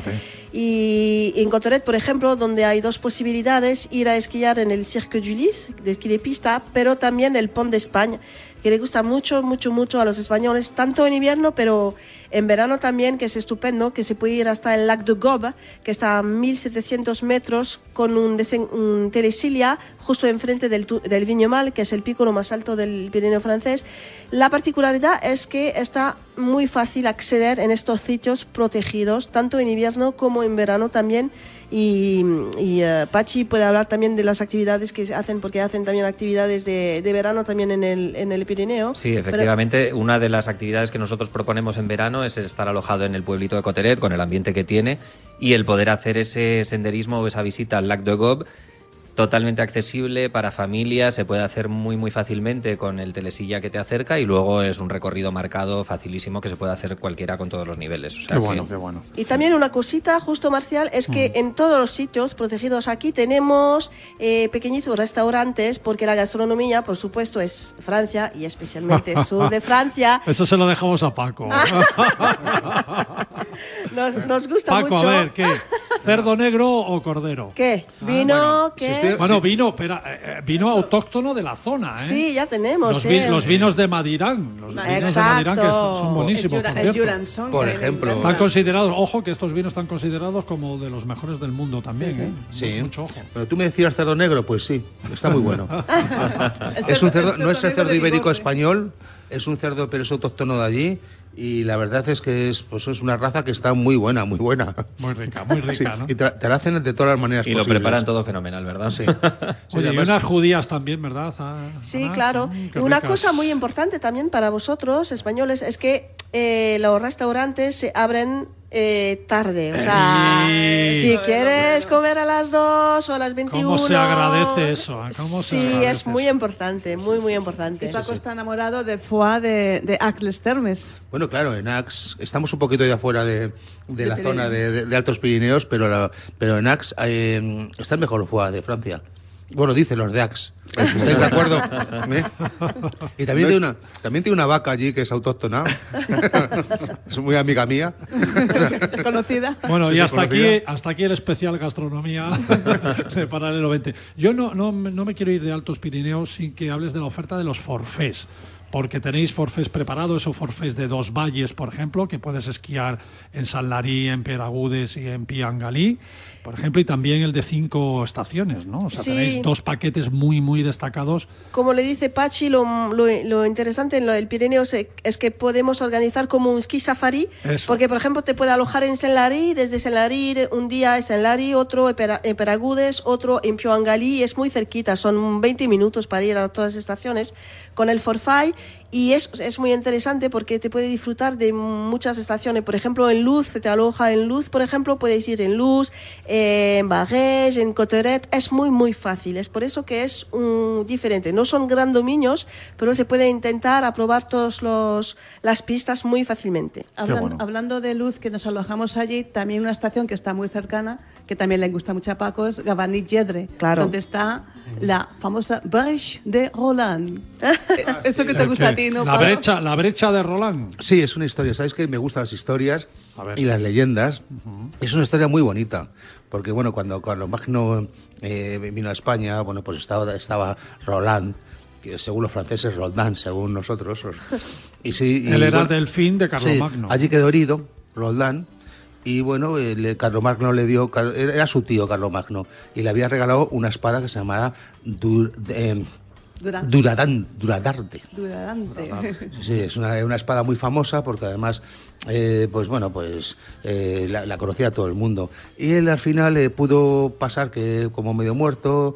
Y en Cotoret, por ejemplo, donde hay dos posibilidades, ir a esquiar en el Cirque du Lys, de esquí de pista, pero también el Pont de España, que le gusta mucho, mucho, mucho a los españoles, tanto en invierno, pero en verano también, que es estupendo, que se puede ir hasta el Lac de Gob, que está a 1700 metros, con un, un telesilia justo enfrente del, del Vignomal, que es el pico lo más alto del Pirineo francés. La particularidad es que está muy fácil acceder en estos sitios protegidos, tanto en invierno como en verano también. Y, y, eh, Pachi puede hablar también de las actividades que hacen, porque hacen también actividades de, de verano también en el, en el Pirineo. Sí, Pero- efectivamente, una de las actividades que nosotros proponemos en verano es estar alojado en el pueblito de Coteret con el ambiente que tiene y el poder hacer ese senderismo o esa visita al Lac de Gob totalmente accesible para familias, se puede hacer muy muy fácilmente con el telesilla que te acerca y luego es un recorrido marcado facilísimo que se puede hacer cualquiera con todos los niveles. O sea Qué bueno, qué bueno. Y también una cosita, justo Marcial, es que en todos los sitios protegidos aquí tenemos eh, pequeñitos restaurantes, porque la gastronomía, por supuesto, es Francia y especialmente (laughs) sur de Francia. Eso se lo dejamos a Paco. (laughs) Nos, nos gusta Paco, mucho. a ver, ¿qué? ¿Cerdo negro o cordero? ¿Qué? ¿Vino? ¿Qué? Bueno, vino, espera, eh, eh, vino autóctono de la zona, ¿eh? Sí, ya tenemos. Los, vi- ¿eh? los vinos de Madirán, los vinos de Madirán que Exacto. son buenísimos, El por el cierto. Ejemplo. Están considerados, ojo que estos vinos están considerados como de los mejores del mundo también, ¿eh? Sí. Mucho ojo. Pero tú me decías cerdo negro, pues sí, está muy bueno. (laughs) es un cerdo, no es el cerdo ibérico español, es un cerdo pero es autóctono de allí y la verdad es que es pues es una raza que está muy buena, muy buena. Muy rica, muy rica, Sí, ¿no? Y te, te la hacen de todas las maneras Y lo preparan todo fenomenal, ¿verdad? Sí. (laughs) Sí, Oye, y unas judías también, ¿verdad? Ah, Sí, ah, claro. mm, Y qué una ricas. cosa muy importante también para vosotros, españoles, es que eh, los restaurantes se abren eh, tarde. O sea, Sí. si quieres comer a las 2 o a las 21... ¿Cómo se agradece eso? Sí, agradece es muy importante, muy, muy importante. Y Paco está enamorado del foie de, de Axles Termes. Bueno, claro, en Ax estamos un poquito ya fuera de, de De la Pirineo. zona de, de- de Altos Pirineos, pero, la- pero en Ax eh, está el mejor foie de Francia. Bueno, dicen los de Ax. ¿Estáis de acuerdo? ¿Eh? Y también, tiene una, también tiene una vaca allí que es autóctona. (laughs) es muy amiga mía. Conocida. Bueno, Sí, y hasta aquí, hasta aquí el especial gastronomía (laughs) de Paralelo 20. Yo no, no, me- no me quiero ir de Altos Pirineos sin que hables de la oferta de los forfés. Porque tenéis forfés preparados o forfés de dos valles, por ejemplo, que puedes esquiar en San Larí, en Peragudes y en Piangalí, por ejemplo, y también el de cinco estaciones, ¿no? O sea, Sí. tenéis dos paquetes muy, muy destacados. Como le dice Pachi, lo, lo- lo interesante en lo del Pirineo es, es que podemos organizar como un ski safari, Eso. porque por ejemplo te puede alojar en Senlarí, desde Senlarí un día en Senlarí, otro en Peragudes, otro en Pioangalí, es muy cerquita, son 20 minutos para ir a todas las estaciones con el Forfait y es, es muy interesante porque te puede disfrutar de muchas estaciones. Por ejemplo, en Luz, se te aloja en Luz, por ejemplo, puedes ir en Luz, eh, en Barrage, en Coteret. Es muy, muy fácil. Es por eso que es mm, diferente. No son gran dominios, pero se puede intentar aprobar todas las pistas muy fácilmente. Hablan- Hablando de luz, que nos alojamos allí, también una estación que está muy cercana, que también le gusta mucho a Paco, es Gavarnie-Jedre, Claro. donde está la famosa Breche de Roland. (laughs) Eso que te gusta a ti, ¿no? la, brecha, la brecha de Roland. Sí, es una historia. ¿Sabes que Me gustan las historias y las leyendas. Es una historia muy bonita. Porque, bueno, cuando Carlos Magno eh, vino a España, bueno, pues estaba, estaba Roland, que según los franceses, Roldán, según nosotros. Y sí, y, Él era bueno, del fin de Carlos sí, Magno. Allí quedó herido, Roldán. Y bueno, eh, le- Carlomagno le dio, era su tío Carlomagno, y le había regalado una espada que se llamaba Dur, eh, Durante. Duradán, Duradarte. Durante. Sí, es una, una espada muy famosa porque además, eh, pues bueno, pues eh, la, la conocía todo el mundo. Y él al final eh, pudo pasar que como medio muerto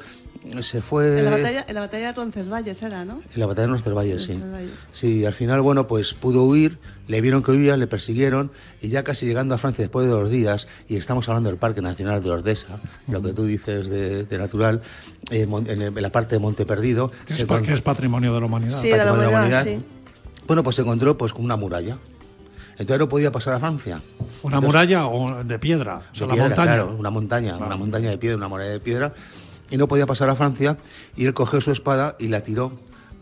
se fue... En la batalla, en la batalla de Roncesvalles era, ¿no? En la batalla de Roncesvalles, sí. Sí, al final, bueno, pues pudo huir, le vieron que huía, le persiguieron y ya casi llegando a Francia después de dos días, y estamos hablando del Parque Nacional de Ordesa, lo que tú dices de, de natural, eh, en, la parte de Monte Perdido. Que es, con- patrimonio de la humanidad. Sí, de la Patrimonio de la humanidad, sí. Bueno, pues se encontró pues con una muralla. Entonces no podía pasar a Francia. Una Entonces, muralla o de piedra, o sea, de la piedra, montaña. claro, una montaña, una montaña de piedra, una muralla de piedra, y no podía pasar a Francia, y él cogió su espada y la tiró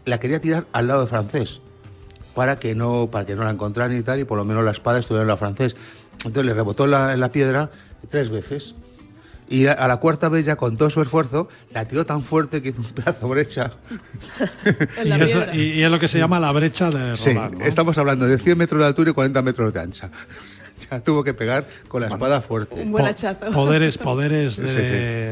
la quería tirar al lado de francés para que no para que no la encontraran y tal y por lo menos la espada estuviera en la francés. Entonces le rebotó en la, en la piedra tres veces. Y a, a la cuarta vez ya con todo su esfuerzo la tiró tan fuerte que hizo un pedazo de brecha. (laughs) Y, eso- y- es lo que se llama la brecha de Sí, Roland. ¿no? estamos hablando de 100 metros de altura y 40 metros de ancha. (laughs) ya tuvo que pegar con la espada fuerte. Un buen hachazo. Poderes, poderes de, Sí, sí.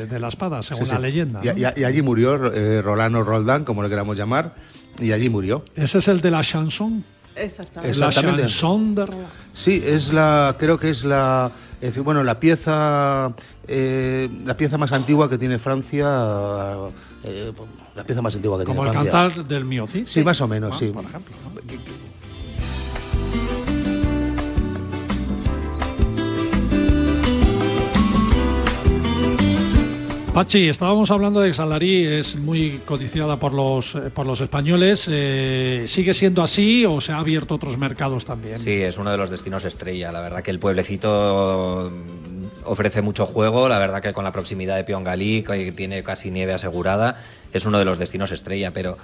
de la espada, según Sí, la leyenda. Y, ¿no? y- y allí murió eh, Rolando Roldán, como le queramos llamar, y allí murió. Ese es el de la chanson. Exactamente. La chanson de Roland. Sí, es la, creo que es la, es decir, bueno, la pieza, eh, la pieza más antigua que tiene Francia, eh, la pieza más antigua que Como el tiene Francia. cantar del mío Cid. Sí, más o menos, Ah, sí. Por ejemplo. ¿no? Pachi, estábamos hablando de que Salarí es muy codiciada por los, eh, por los españoles. Eh, ¿Sigue siendo así o se ha abierto otros mercados también? Sí, es uno de los destinos estrella. La verdad que el pueblecito mm, ofrece mucho juego. La verdad que con la proximidad de Piongalí, que tiene casi nieve asegurada, es uno de los destinos estrella. Pero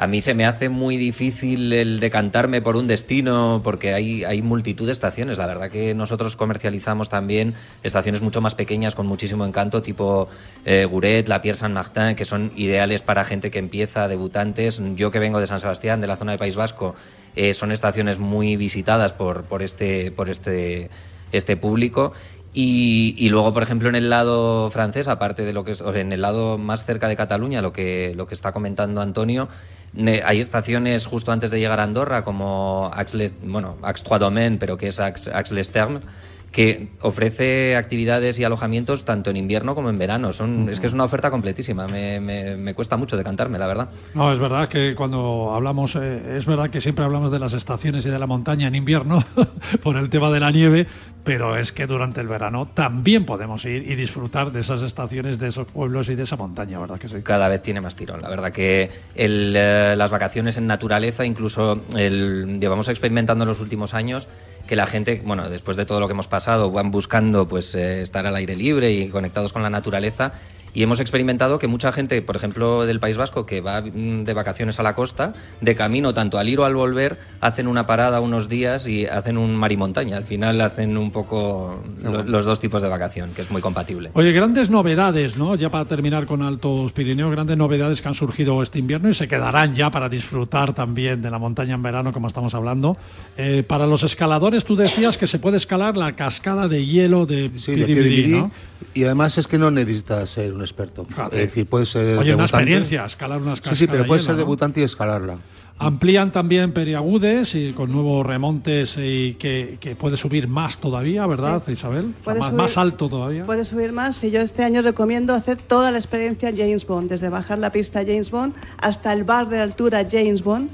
a mí se me hace muy difícil el decantarme por un destino porque hay, hay multitud de estaciones. La verdad que nosotros comercializamos también estaciones mucho más pequeñas con muchísimo encanto, tipo eh, Guret, La Pierre Saint-Martin, que son ideales para gente que empieza, debutantes. Yo que vengo de San Sebastián, de la zona de País Vasco, eh, son estaciones muy visitadas por, por este, por este, este público. Y, y luego, por ejemplo, en el lado francés, aparte de lo que es, o sea, en el lado más cerca de Cataluña, lo que, lo que está comentando Antonio, hay estaciones justo antes de llegar a Andorra, como Aix-les, bueno, Aix-Trois-Domaines, pero que es Aix- Aix-les-Thermes, que ofrece actividades y alojamientos tanto en invierno como en verano. Son, Es que es una oferta completísima. Me, me- me cuesta mucho decantarme, la verdad. No, es verdad que cuando hablamos, eh, es verdad que siempre hablamos de las estaciones y de la montaña en invierno (laughs) por el tema de la nieve, pero es que durante el verano también podemos ir y disfrutar de esas estaciones, de esos pueblos y de esa montaña, ¿verdad que sí? cada vez tiene más tirón. La verdad que el, eh, las vacaciones en naturaleza, incluso el, llevamos experimentando en los últimos años que la gente, bueno, después de todo lo que hemos pasado, van buscando pues eh, estar al aire libre y conectados con la naturaleza. Y hemos experimentado que mucha gente, por ejemplo, del País Vasco, que va mm, de vacaciones a la costa, de camino, tanto al ir o al volver, hacen una parada unos días y hacen un mar y montaña. Al final hacen un poco lo- los dos tipos de vacación, que es muy compatible. Oye, grandes novedades, ¿no? Ya para terminar con Altos Pirineos, grandes novedades que han surgido este invierno y se quedarán ya para disfrutar también de la montaña en verano, como estamos hablando. Eh, para los escaladores, tú decías que se puede escalar la cascada de hielo de Sí, de Piribiri, Piribiri. ¿no? Y además es que no necesitas ser un experto. Fíjate. Es decir, puedes ser. Oye, una debutante. experiencia, escalar unas Sí, cascadas sí, pero de puedes hielo, ser ¿no? debutante y escalarla. Amplían también Periagudes y con nuevos remontes y que, que puede subir más todavía, ¿verdad, Sí. Isabel? O sea, más, subir- más alto todavía. Puede subir más y yo este año recomiendo hacer toda la experiencia James Bond, desde bajar la pista James Bond hasta el bar de altura James Bond,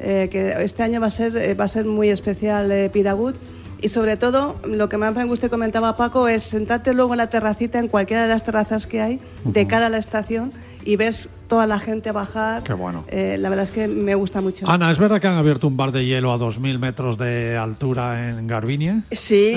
eh, que este año va a ser, eh, va a ser muy especial eh, Piraguts. Y sobre todo, lo que más me gusta y comentaba Paco es sentarte luego en la terracita, en cualquiera de las terrazas que hay, de cara a la estación, y ves toda la gente bajar. Qué bueno. Eh, la verdad es que me gusta mucho. Ana, ¿es verdad que han abierto un bar de hielo a 2.000 metros de altura en Garbiñe? Sí,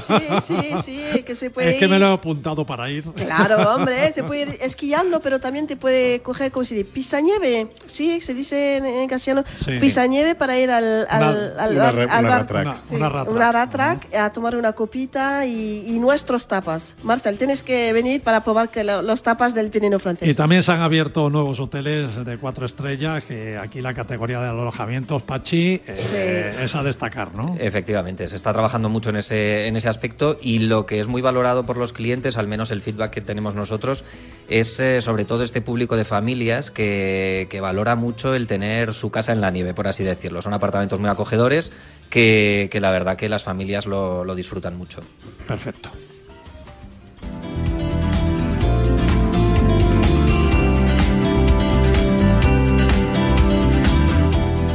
sí, sí, sí, que se puede Es que me lo he apuntado para ir. Claro, (laughs) hombre, se puede ir esquiando, pero también te puede coger, como se dice, pisanieve. Sí, se dice en, en castellano, Sí. pisanieve para ir al, al, Una- al una bar- ra- al una bar-. Una- Sí, una una ratrac, a tomar una copita y, y nuestros tapas. Marcel, tienes que venir para probar que lo- los tapas del Pirineo francés. Y también se han abierto nuevos hoteles de cuatro estrellas, que aquí la categoría de alojamientos, Pachi, eh, Sí. es a destacar, ¿no? Efectivamente, se está trabajando mucho en ese, en ese aspecto y lo que es muy valorado por los clientes, al menos el feedback que tenemos nosotros, es eh, sobre todo este público de familias que, que valora mucho el tener su casa en la nieve, por así decirlo. Son apartamentos muy acogedores que, que la verdad que las familias lo, lo disfrutan mucho. Perfecto.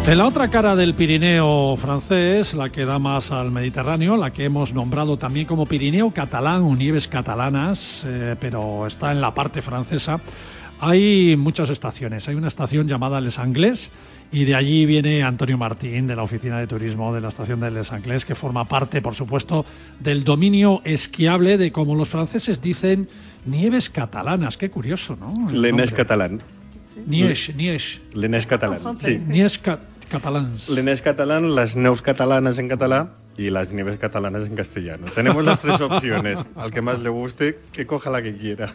En la otra cara del Pirineo francés, la que da más al Mediterráneo, la que hemos nombrado también como Pirineo catalán o nieves catalanas, eh, pero está en la parte francesa, hay muchas estaciones. Hay una estación llamada Les Anglais y de allí viene Antonio Martín de la Oficina de Turismo de la estación de Les Anglais, que forma parte, por supuesto, del dominio esquiable de, como los franceses dicen, nieves catalanas. Qué curioso, ¿no? L'Enes catalán. Nieix, Nieix. L'Enés catalán, sí. Catalans. L'Enés catalán, las neus catalanas en catalán y las nieves catalanas en castellano. Tenemos las tres opciones. Al que más le guste, que coja la que quiera.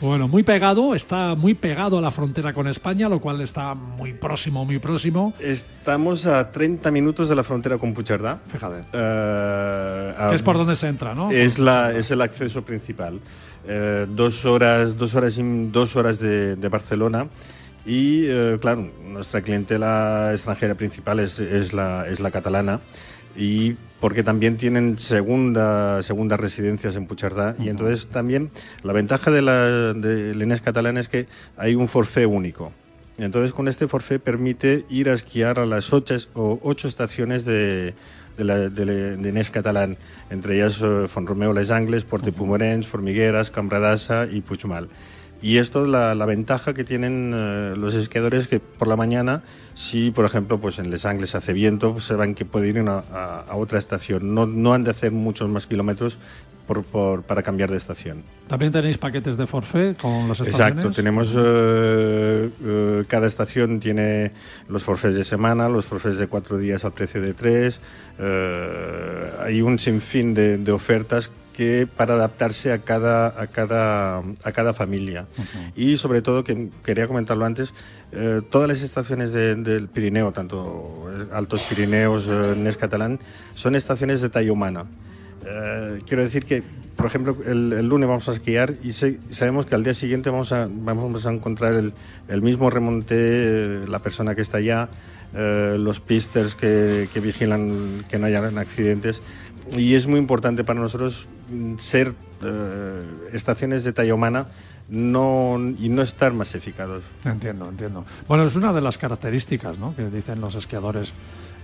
Bueno, muy pegado, está muy pegado a la frontera con España, lo cual está muy próximo, muy próximo. Estamos a 30 minutos de la frontera con Puigcerdá. Fíjate. A- Que es por donde se entra, ¿no? Es, la, es el acceso principal. Eh, dos horas, dos horas, y- dos horas de, de Barcelona. Y eh, claro, nuestra clientela extranjera principal es, es la, es la catalana. Y porque también tienen segunda, segundas residencias en Puigcerdá. Y entonces también la ventaja de la de catalana es que hay un forfait único. Entonces con este forfait permite ir a esquiar a las ocho, o ocho estaciones de, de, la, de, de Nes Catalán, entre ellas eh, Font-Romeu, Les Angles, Port de Pumorens, Formigueras, Cambradassa y Puigmal. Y esto es la, la ventaja que tienen eh, los esquiadores que por la mañana, si por ejemplo pues en Les Angles hace viento, pues saben que puede ir a, una- a- a otra estación. No, no han de hacer muchos más kilómetros por- por- para cambiar de estación. También tenéis paquetes de forfait con las estaciones. Exacto, tenemos eh, eh, cada estación tiene los forfaits de semana, los forfaits de cuatro días al precio de tres. eh, hay un sinfín de, de ofertas que para adaptarse a cada a cada a cada familia. Y sobre todo que quería comentarlo antes eh, todas las estaciones de- del Pirineo tanto eh, Altos Pirineos eh, Nes Catalán son estaciones de talla humana. Eh, quiero decir que, por ejemplo, el, el lunes vamos a esquiar y se- sabemos que al día siguiente vamos a, vamos a encontrar el, el mismo remonte, eh, la persona que está allá, eh, los pisters que, que vigilan que no hayan accidentes. Y es muy importante para nosotros ser eh, estaciones de talla humana no, y no estar masificados. Entiendo, entiendo. Bueno, es una de las características ¿no? que dicen los esquiadores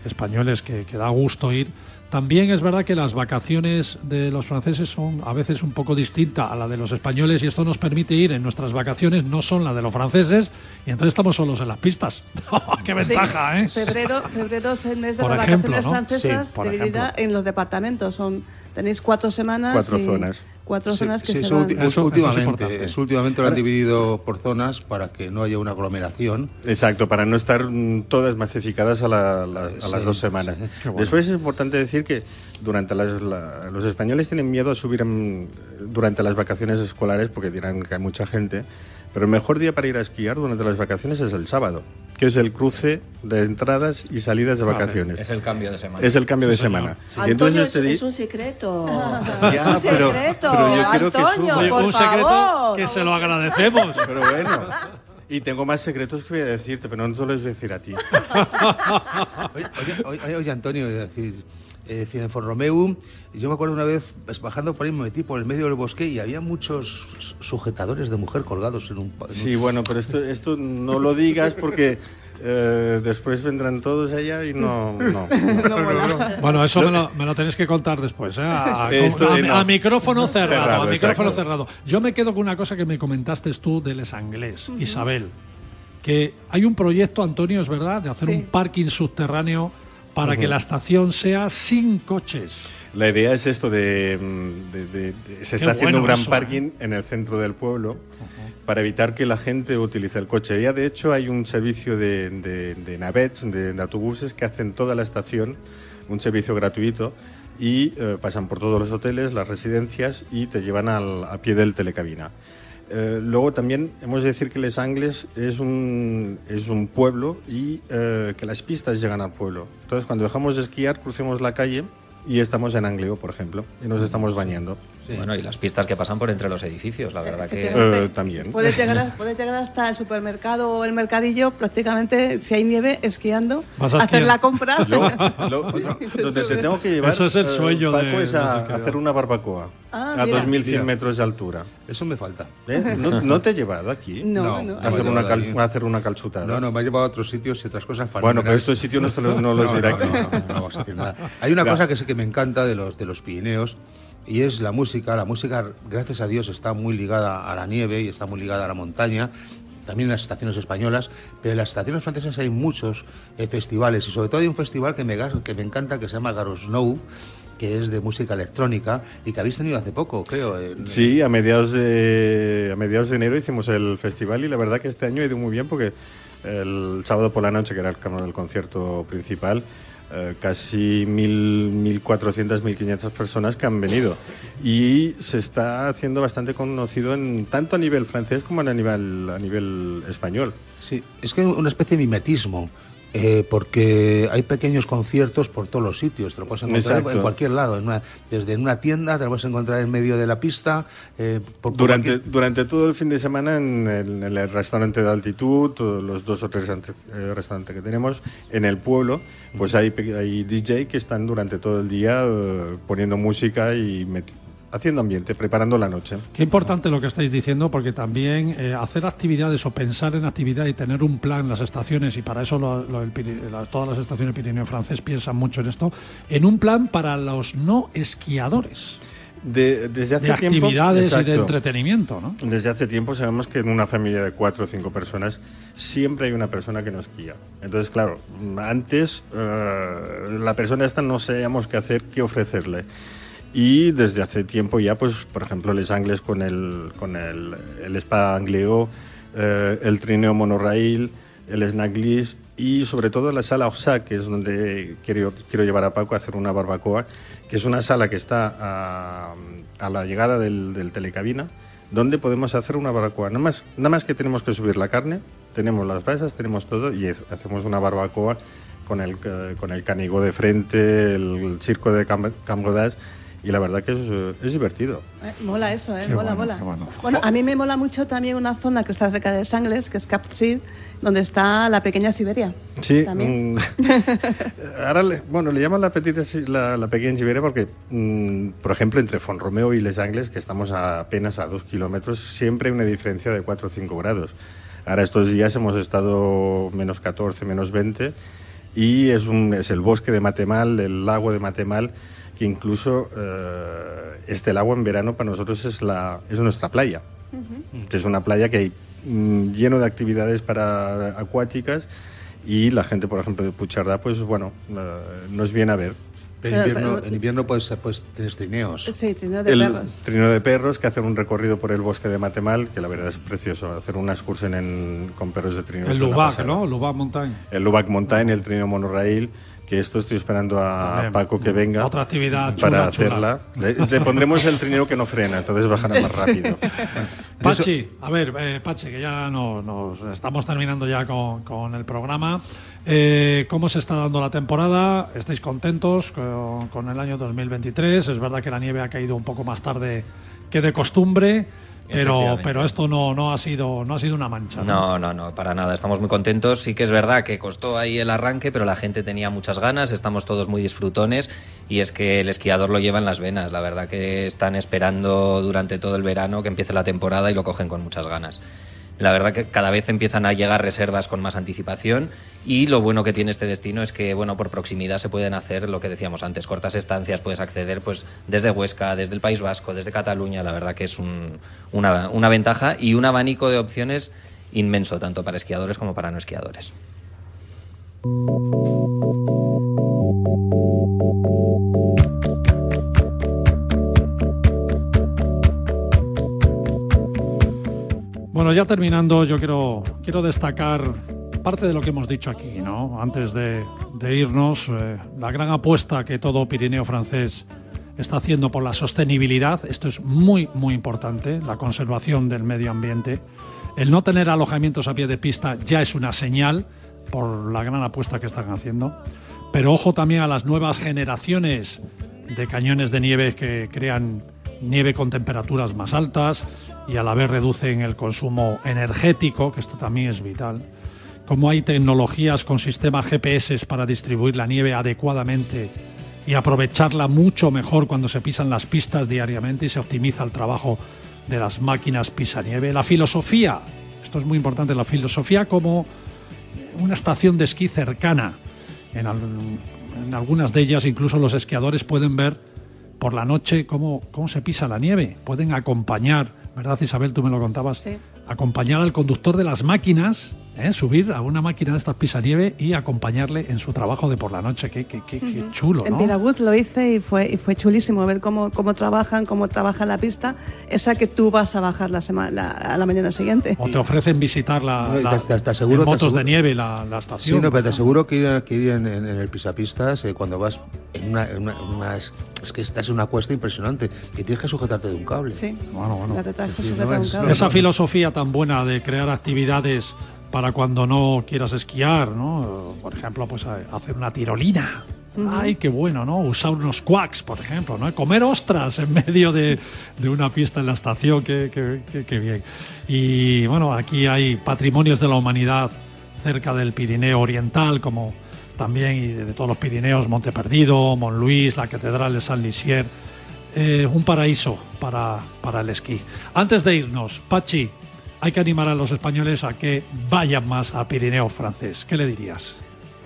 españoles que, que da gusto ir. También es verdad que las vacaciones de los franceses son a veces un poco distintas a la de los españoles y esto nos permite ir en nuestras vacaciones, no son las de los franceses y entonces estamos solos en las pistas. (laughs) ¡Qué ventaja, Sí, eh! Febrero, febrero es el mes de Por las ejemplo, vacaciones ¿no? francesas Sí, por dividida ejemplo. en los departamentos. Son, tenéis cuatro semanas. Cuatro y- zonas. Cuatro zonas que Sí, se eso van. últimamente, eso últimamente lo han dividido por zonas para que no haya una aglomeración. Exacto, para no estar mm, todas masificadas a, la- la- a las dos semanas. bueno. Después es importante decir que durante las, la- los españoles tienen miedo a subir en- durante las vacaciones escolares porque dirán que hay mucha gente, pero el mejor día para ir a esquiar durante las vacaciones es el sábado, que es el cruce de entradas y salidas de vacaciones. Es el cambio de semana. Es el cambio de Sí, semana. Y Antonio, entonces es, un secreto. (laughs) Ya, es un secreto. pero yo creo que es un- Antonio, Oye, por un secreto favor. que se lo agradecemos. (laughs) Pero bueno. Y tengo más secretos que voy a decirte, pero no te los voy a decir a ti. (laughs) Oye, oye, oye, oye, Antonio, es decir, es decir, en Forromeu, yo me acuerdo una vez pues, bajando por ahí, me metí por el medio del bosque y había muchos sujetadores de mujer colgados en un... en Sí, un- bueno, pero esto, esto no lo digas porque eh, después vendrán todos allá y no. no, (laughs) no. Bueno, eso me lo, me lo tenéis que contar después, ¿eh? a, a- Esto, a- eh, no. a micrófono cerrado, Cerrado, a micrófono exacto. cerrado. Yo me quedo con una cosa que me comentaste tú del Anglés, Ujú. Isabel, que hay un proyecto, Antonio, es verdad, de hacer Sí. un parking subterráneo para que la estación sea sin coches. La idea es esto de. mm, de- de- de- se está Qué haciendo bueno un gran eso, ¿eh? parking en el centro del pueblo para evitar que la gente utilice el coche. Ya de hecho hay un servicio de, navets, de, de autobuses, que hacen toda la estación, un servicio gratuito. Y eh, pasan por todos los hoteles, las residencias y te llevan al- a pie del telecabina. Eh, luego también hemos de decir que Les Angles es un, es un pueblo y eh, que las pistas llegan al pueblo. Entonces cuando dejamos de esquiar crucemos la calle y estamos en Angleo, por ejemplo, y nos estamos bañando. Bueno, y las pistas que pasan por entre los edificios, la verdad que... Eh, también. Puedes llegar, a- puedes llegar hasta el supermercado o el mercadillo prácticamente, si hay nieve, esquiando, Vas a hacer esquiar. la compra. (laughs) Yo, lo- donde te tengo que llevar Eso es el eh, sueño Paco, de- es a, hacer una barbacoa Ah, a mira. 2100 Mira. metros de altura. Eso me falta. ¿Eh? (laughs) ¿No, no te he llevado aquí? No, no. A hacer, No, una no, cal- no. a hacer una calchutada. No, no, me ha llevado a otros sitios y otras cosas Bueno, fantásticas. pero estos sitios no, los- no los (laughs) diré no, aquí. no, no, no vamos a decir nada. Hay una Ya. cosa que sí que me encanta de los, de los Pirineos y es la música. La música, gracias a Dios, está muy ligada a la nieve y está muy ligada a la montaña. También en las estaciones españolas, pero en las estaciones francesas hay muchos eh, festivales y sobre todo hay un festival que me, que me encanta que se llama Garo Snow que es de música electrónica y que habéis tenido hace poco, creo. en- Sí, a mediados de a mediados de enero hicimos el festival y la verdad que este año ha ido muy bien porque el sábado por la noche, que era el, el concierto principal, eh, casi mil, 1.400, 1.500 personas que han venido. Y se está haciendo bastante conocido en, tanto a nivel francés como a nivel, a nivel español. Sí, es que una especie de mimetismo. Eh, porque hay pequeños conciertos por todos los sitios, te lo puedes encontrar Exacto. en cualquier lado, en una- desde en una tienda, te lo puedes encontrar en medio de la pista, eh, por, Durante, cualquier- durante todo el fin de semana en el, en el restaurante de altitud, los dos o tres restaurantes, eh, restaurantes que tenemos en el pueblo, pues hay, hay DJ que están durante todo el día eh, poniendo música y haciendo ambiente, preparando la noche. Qué importante lo que estáis diciendo, porque también eh, hacer actividades o pensar en actividad y tener un plan en las estaciones, y para eso lo- lo del todas las estaciones Pirineo francés piensan mucho en esto, en un plan para los no esquiadores. De, desde hace de tiempo- actividades y de entretenimiento, ¿no? Desde hace tiempo sabemos que en una familia de cuatro o cinco personas siempre hay una persona que no esquía. Entonces, claro, antes eh, la persona esta no sabíamos qué hacer, qué ofrecerle. Y desde hace tiempo ya, pues, por ejemplo, Les Angles con el, con el, el Spa Angleo, eh, el trineo monorail, el Snaglis y sobre todo la sala Oxa, que es donde quiero, quiero llevar a Paco a hacer una barbacoa, que es una sala que está a, a la llegada del, del telecabina, donde podemos hacer una barbacoa. Nada más, nada más que tenemos que subir la carne, tenemos las brasas, tenemos todo y hacemos una barbacoa con el, eh, con el canigo de frente, el, circo de Cam- Cambrodage y la verdad que es, eh, es divertido. Eh, mola eso, ¿eh? Qué mola, bueno, mola. bueno. Bueno, a mí me mola mucho también una zona que está cerca de Sangles, que es Capsid, donde está la pequeña Siberia. Sí, También. mm, (laughs) ahora le, bueno, le llaman la, petita, la, la pequeña Siberia porque, mm, por ejemplo, entre Fonromeo y Les Angles, que estamos a apenas a dos kilómetros, siempre hay una diferencia de 4 o 5 grados. Ahora estos días hemos estado menos 14, menos 20 y es, un, es el bosque de Matemal, el lago de Matemal, que incluso eh, este lago en verano para nosotros es, la, es nuestra playa. Es una playa que hay mm, lleno de actividades para acuáticas y la gente, por ejemplo, de Puchardá, pues bueno, eh, nos viene a ver. Pero invierno, en invierno pues, pues tienes trineos. Sí, trineo de El perros. trino de perros que hacen un recorrido por el bosque de Matemal, que la verdad es precioso, hacer una excursión en- con perros de trino. El Lubac. ¿no? Lubac Mountain. El Lubac Mountain, el trino monorail, que esto estoy esperando a Bien. Paco que venga. Otra actividad para chula, chula. hacerla. Le, le pondremos el trineo que no frena, entonces bajará más rápido. (laughs) Pachi, a ver, eh, Pachi, que ya no- nos estamos terminando ya con, con el programa. Eh, ¿Cómo se está dando la temporada? ¿Estáis contentos con, con el año 2023? Es verdad que la nieve ha caído un poco más tarde que de costumbre, pero, pero esto no, no, ha sido, no ha sido una mancha. No, no, no, para nada. Estamos muy contentos. Sí que es verdad que costó ahí el arranque, pero la gente tenía muchas ganas. Estamos todos muy disfrutones y es que el esquiador lo lleva en las venas. La verdad que están esperando durante todo el verano que empiece la temporada y lo cogen con muchas ganas. La verdad que cada vez empiezan a llegar reservas con más anticipación y lo bueno que tiene este destino es que, bueno, por proximidad se pueden hacer lo que decíamos antes, cortas estancias, puedes acceder pues desde Huesca, desde el País Vasco, desde Cataluña, la verdad que es un- una, una ventaja y un abanico de opciones inmenso, tanto para esquiadores como para no esquiadores. Bueno, ya terminando, yo quiero, quiero destacar parte de lo que hemos dicho aquí, ¿no? Antes de, de irnos, eh, la gran apuesta que todo Pirineo francés está haciendo por la sostenibilidad, esto es muy, muy importante, la conservación del medio ambiente. El no tener alojamientos a pie de pista ya es una señal por la gran apuesta que están haciendo. Pero ojo también a las nuevas generaciones de cañones de nieve que crean nieve con temperaturas más altas y a la vez reducen el consumo energético, que esto también es vital. Como hay tecnologías con sistemas GPS para distribuir la nieve adecuadamente y aprovecharla mucho mejor cuando se pisan las pistas diariamente y se optimiza el trabajo de las máquinas pisanieve. La filosofía, esto es muy importante, la filosofía como una estación de esquí cercana. En, al- en algunas de ellas incluso los esquiadores pueden ver por la noche cómo, cómo se pisa la nieve. Pueden acompañar, ¿verdad Isabel? Tú me lo contabas. Acompañar al conductor de las máquinas ¿eh? subir a una máquina de estas pisanieve y acompañarle en su trabajo de por la noche. Qué, qué- qué- qué chulo, En ¿no? Piragut lo hice y fue, y fue chulísimo ver cómo, cómo trabajan, cómo trabaja la pista, esa que tú vas a bajar la sema- la- a la mañana siguiente. O te ofrecen visitar la, No, la- te- te- te aseguro- en te motos aseguro- de nieve la, la Sí, estación. no, pero te aseguro que ir, que ir en, en- en el pisapistas eh, cuando vas en una, en una- en una- es, que estás en una cuesta impresionante y tienes que sujetarte de un cable. Sí. Bueno, bueno. La no es-. Esa filosofía tan buena de crear actividades para cuando no quieras esquiar, ¿no? Por ejemplo, pues eh, hacer una tirolina. Ay, qué bueno, ¿no? Usar unos quacks, por ejemplo, ¿no? Comer ostras en medio de, de una pista en la estación, qué, qué- qué- qué bien. Y bueno, aquí hay patrimonios de la humanidad cerca del Pirineo Oriental, como también y de todos los Pirineos, Monte Perdido, Montluís, la Catedral de San Lisier. Eh, un paraíso para, para el esquí. Antes de irnos, Pachi, hay que animar a los españoles a que vayan más a Pirineo francés. ¿Qué le dirías?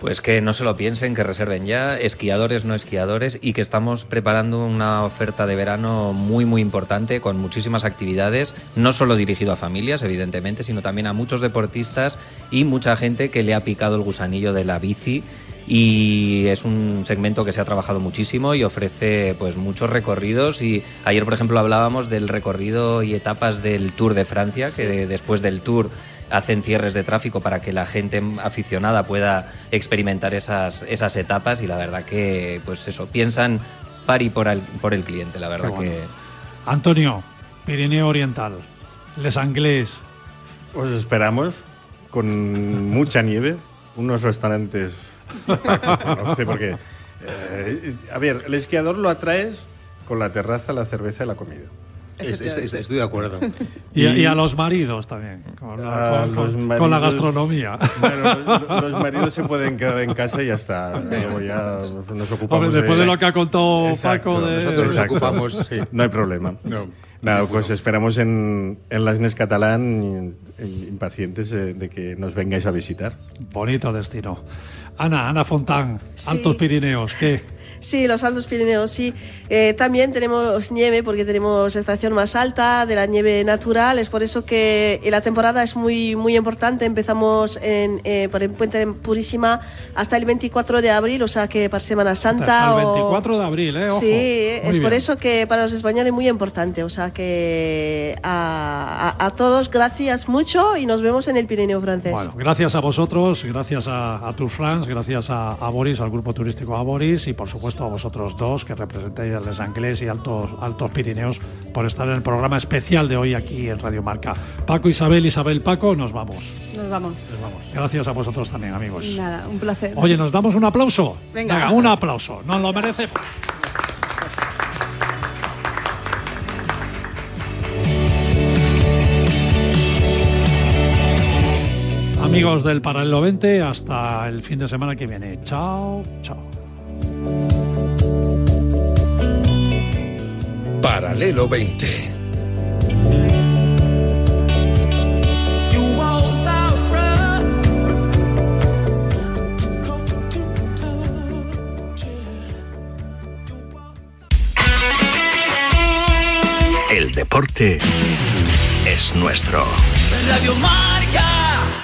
Pues que no se lo piensen, que reserven ya, esquiadores, no esquiadores, y que estamos preparando una oferta de verano muy, muy importante, con muchísimas actividades, no solo dirigido a familias, evidentemente, sino también a muchos deportistas y mucha gente que le ha picado el gusanillo de la bici. Y es un segmento que se ha trabajado muchísimo y ofrece pues muchos recorridos. Y ayer, por ejemplo, hablábamos del recorrido y etapas del Tour de Francia, que después del Tour hacen cierres de tráfico para que la gente aficionada pueda experimentar esas, esas etapas y la verdad que, pues eso, piensan par y por el, por el cliente, la verdad bueno. que... Antonio, Pirineo Oriental, Les Anglés. Os esperamos con mucha nieve, unos restaurantes. (laughs) no sé por qué. Eh, a ver, el esquiador lo atraes con la terraza, la cerveza y la comida. Es- es- es- estoy de acuerdo. Y, y a los maridos también, con la, con- los con- con la maridos- gastronomía. Bueno, los, (laughs) los maridos se pueden quedar en casa y ya está. Luego ya nos ocupamos Hombre, después de lo que ha contado Paco de- Nosotros nos Exacto. ocupamos, sí. No hay problema. No. Nada, pues esperamos en, en las NES Catalán impacientes eh, de que nos vengáis a visitar. Bonito destino. Ana, Ana Fontán, Sí. Altos Pirineos, ¿qué? Sí, los Altos Pirineos, sí. Eh, también tenemos nieve porque tenemos estación más alta de la nieve natural. Es por eso que eh, la temporada es muy, muy importante. Empezamos en, eh, por el Puente Purísima hasta el 24 de abril, o sea que para Semana Santa. Hasta el o- 24 de abril, ¿eh? Ojo. Sí, es Muy por bien. eso que para los españoles es muy importante. O sea que a, a- a todos gracias mucho y nos vemos en el Pirineo francés. Bueno, gracias a vosotros, gracias a, a Tour France, gracias a, a Boris, al grupo turístico a Boris y por supuesto a vosotros dos que representáis a Les Anglés y Altos, Altos Pirineos por estar en el programa especial de hoy aquí en Radio Marca. Paco, Isabel, Isabel, Paco, nos vamos. Nos vamos. Nos vamos. Gracias a vosotros también, amigos. Nada, un placer. Oye, ¿nos damos un aplauso? Venga. un aplauso. Nos lo merecemos. Amigos del Paralelo 20, hasta el fin de semana que viene. Chao, chao. Paralelo 20. El deporte es nuestro. Radio Marca.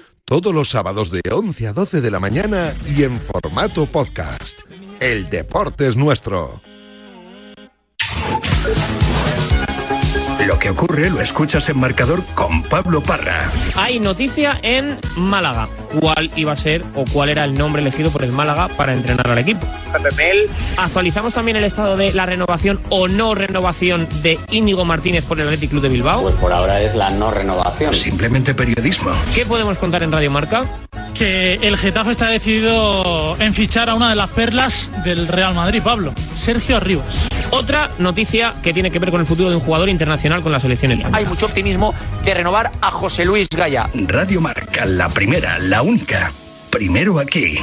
Todos los sábados de 11 a 12 de la mañana y en formato podcast. El deporte es nuestro. Lo que ocurre lo escuchas en marcador con Pablo Parra. Hay noticia en Málaga. ¿Cuál iba a ser o cuál era el nombre elegido por el Málaga para entrenar al equipo? Actualizamos también el estado de la renovación o no renovación de Íñigo Martínez por el Athletic Club de Bilbao. Pues por ahora es la no renovación. Simplemente periodismo. ¿Qué podemos contar en Radio Marca? Que el Getafe está decidido en fichar a una de las perlas del Real Madrid, Pablo, Sergio Arribas. Otra noticia que tiene que ver con el futuro de un jugador internacional con la selección española. Hay mucho optimismo de renovar a José Luis Gaya. Radio Marca, la primera, única. Primero aquí.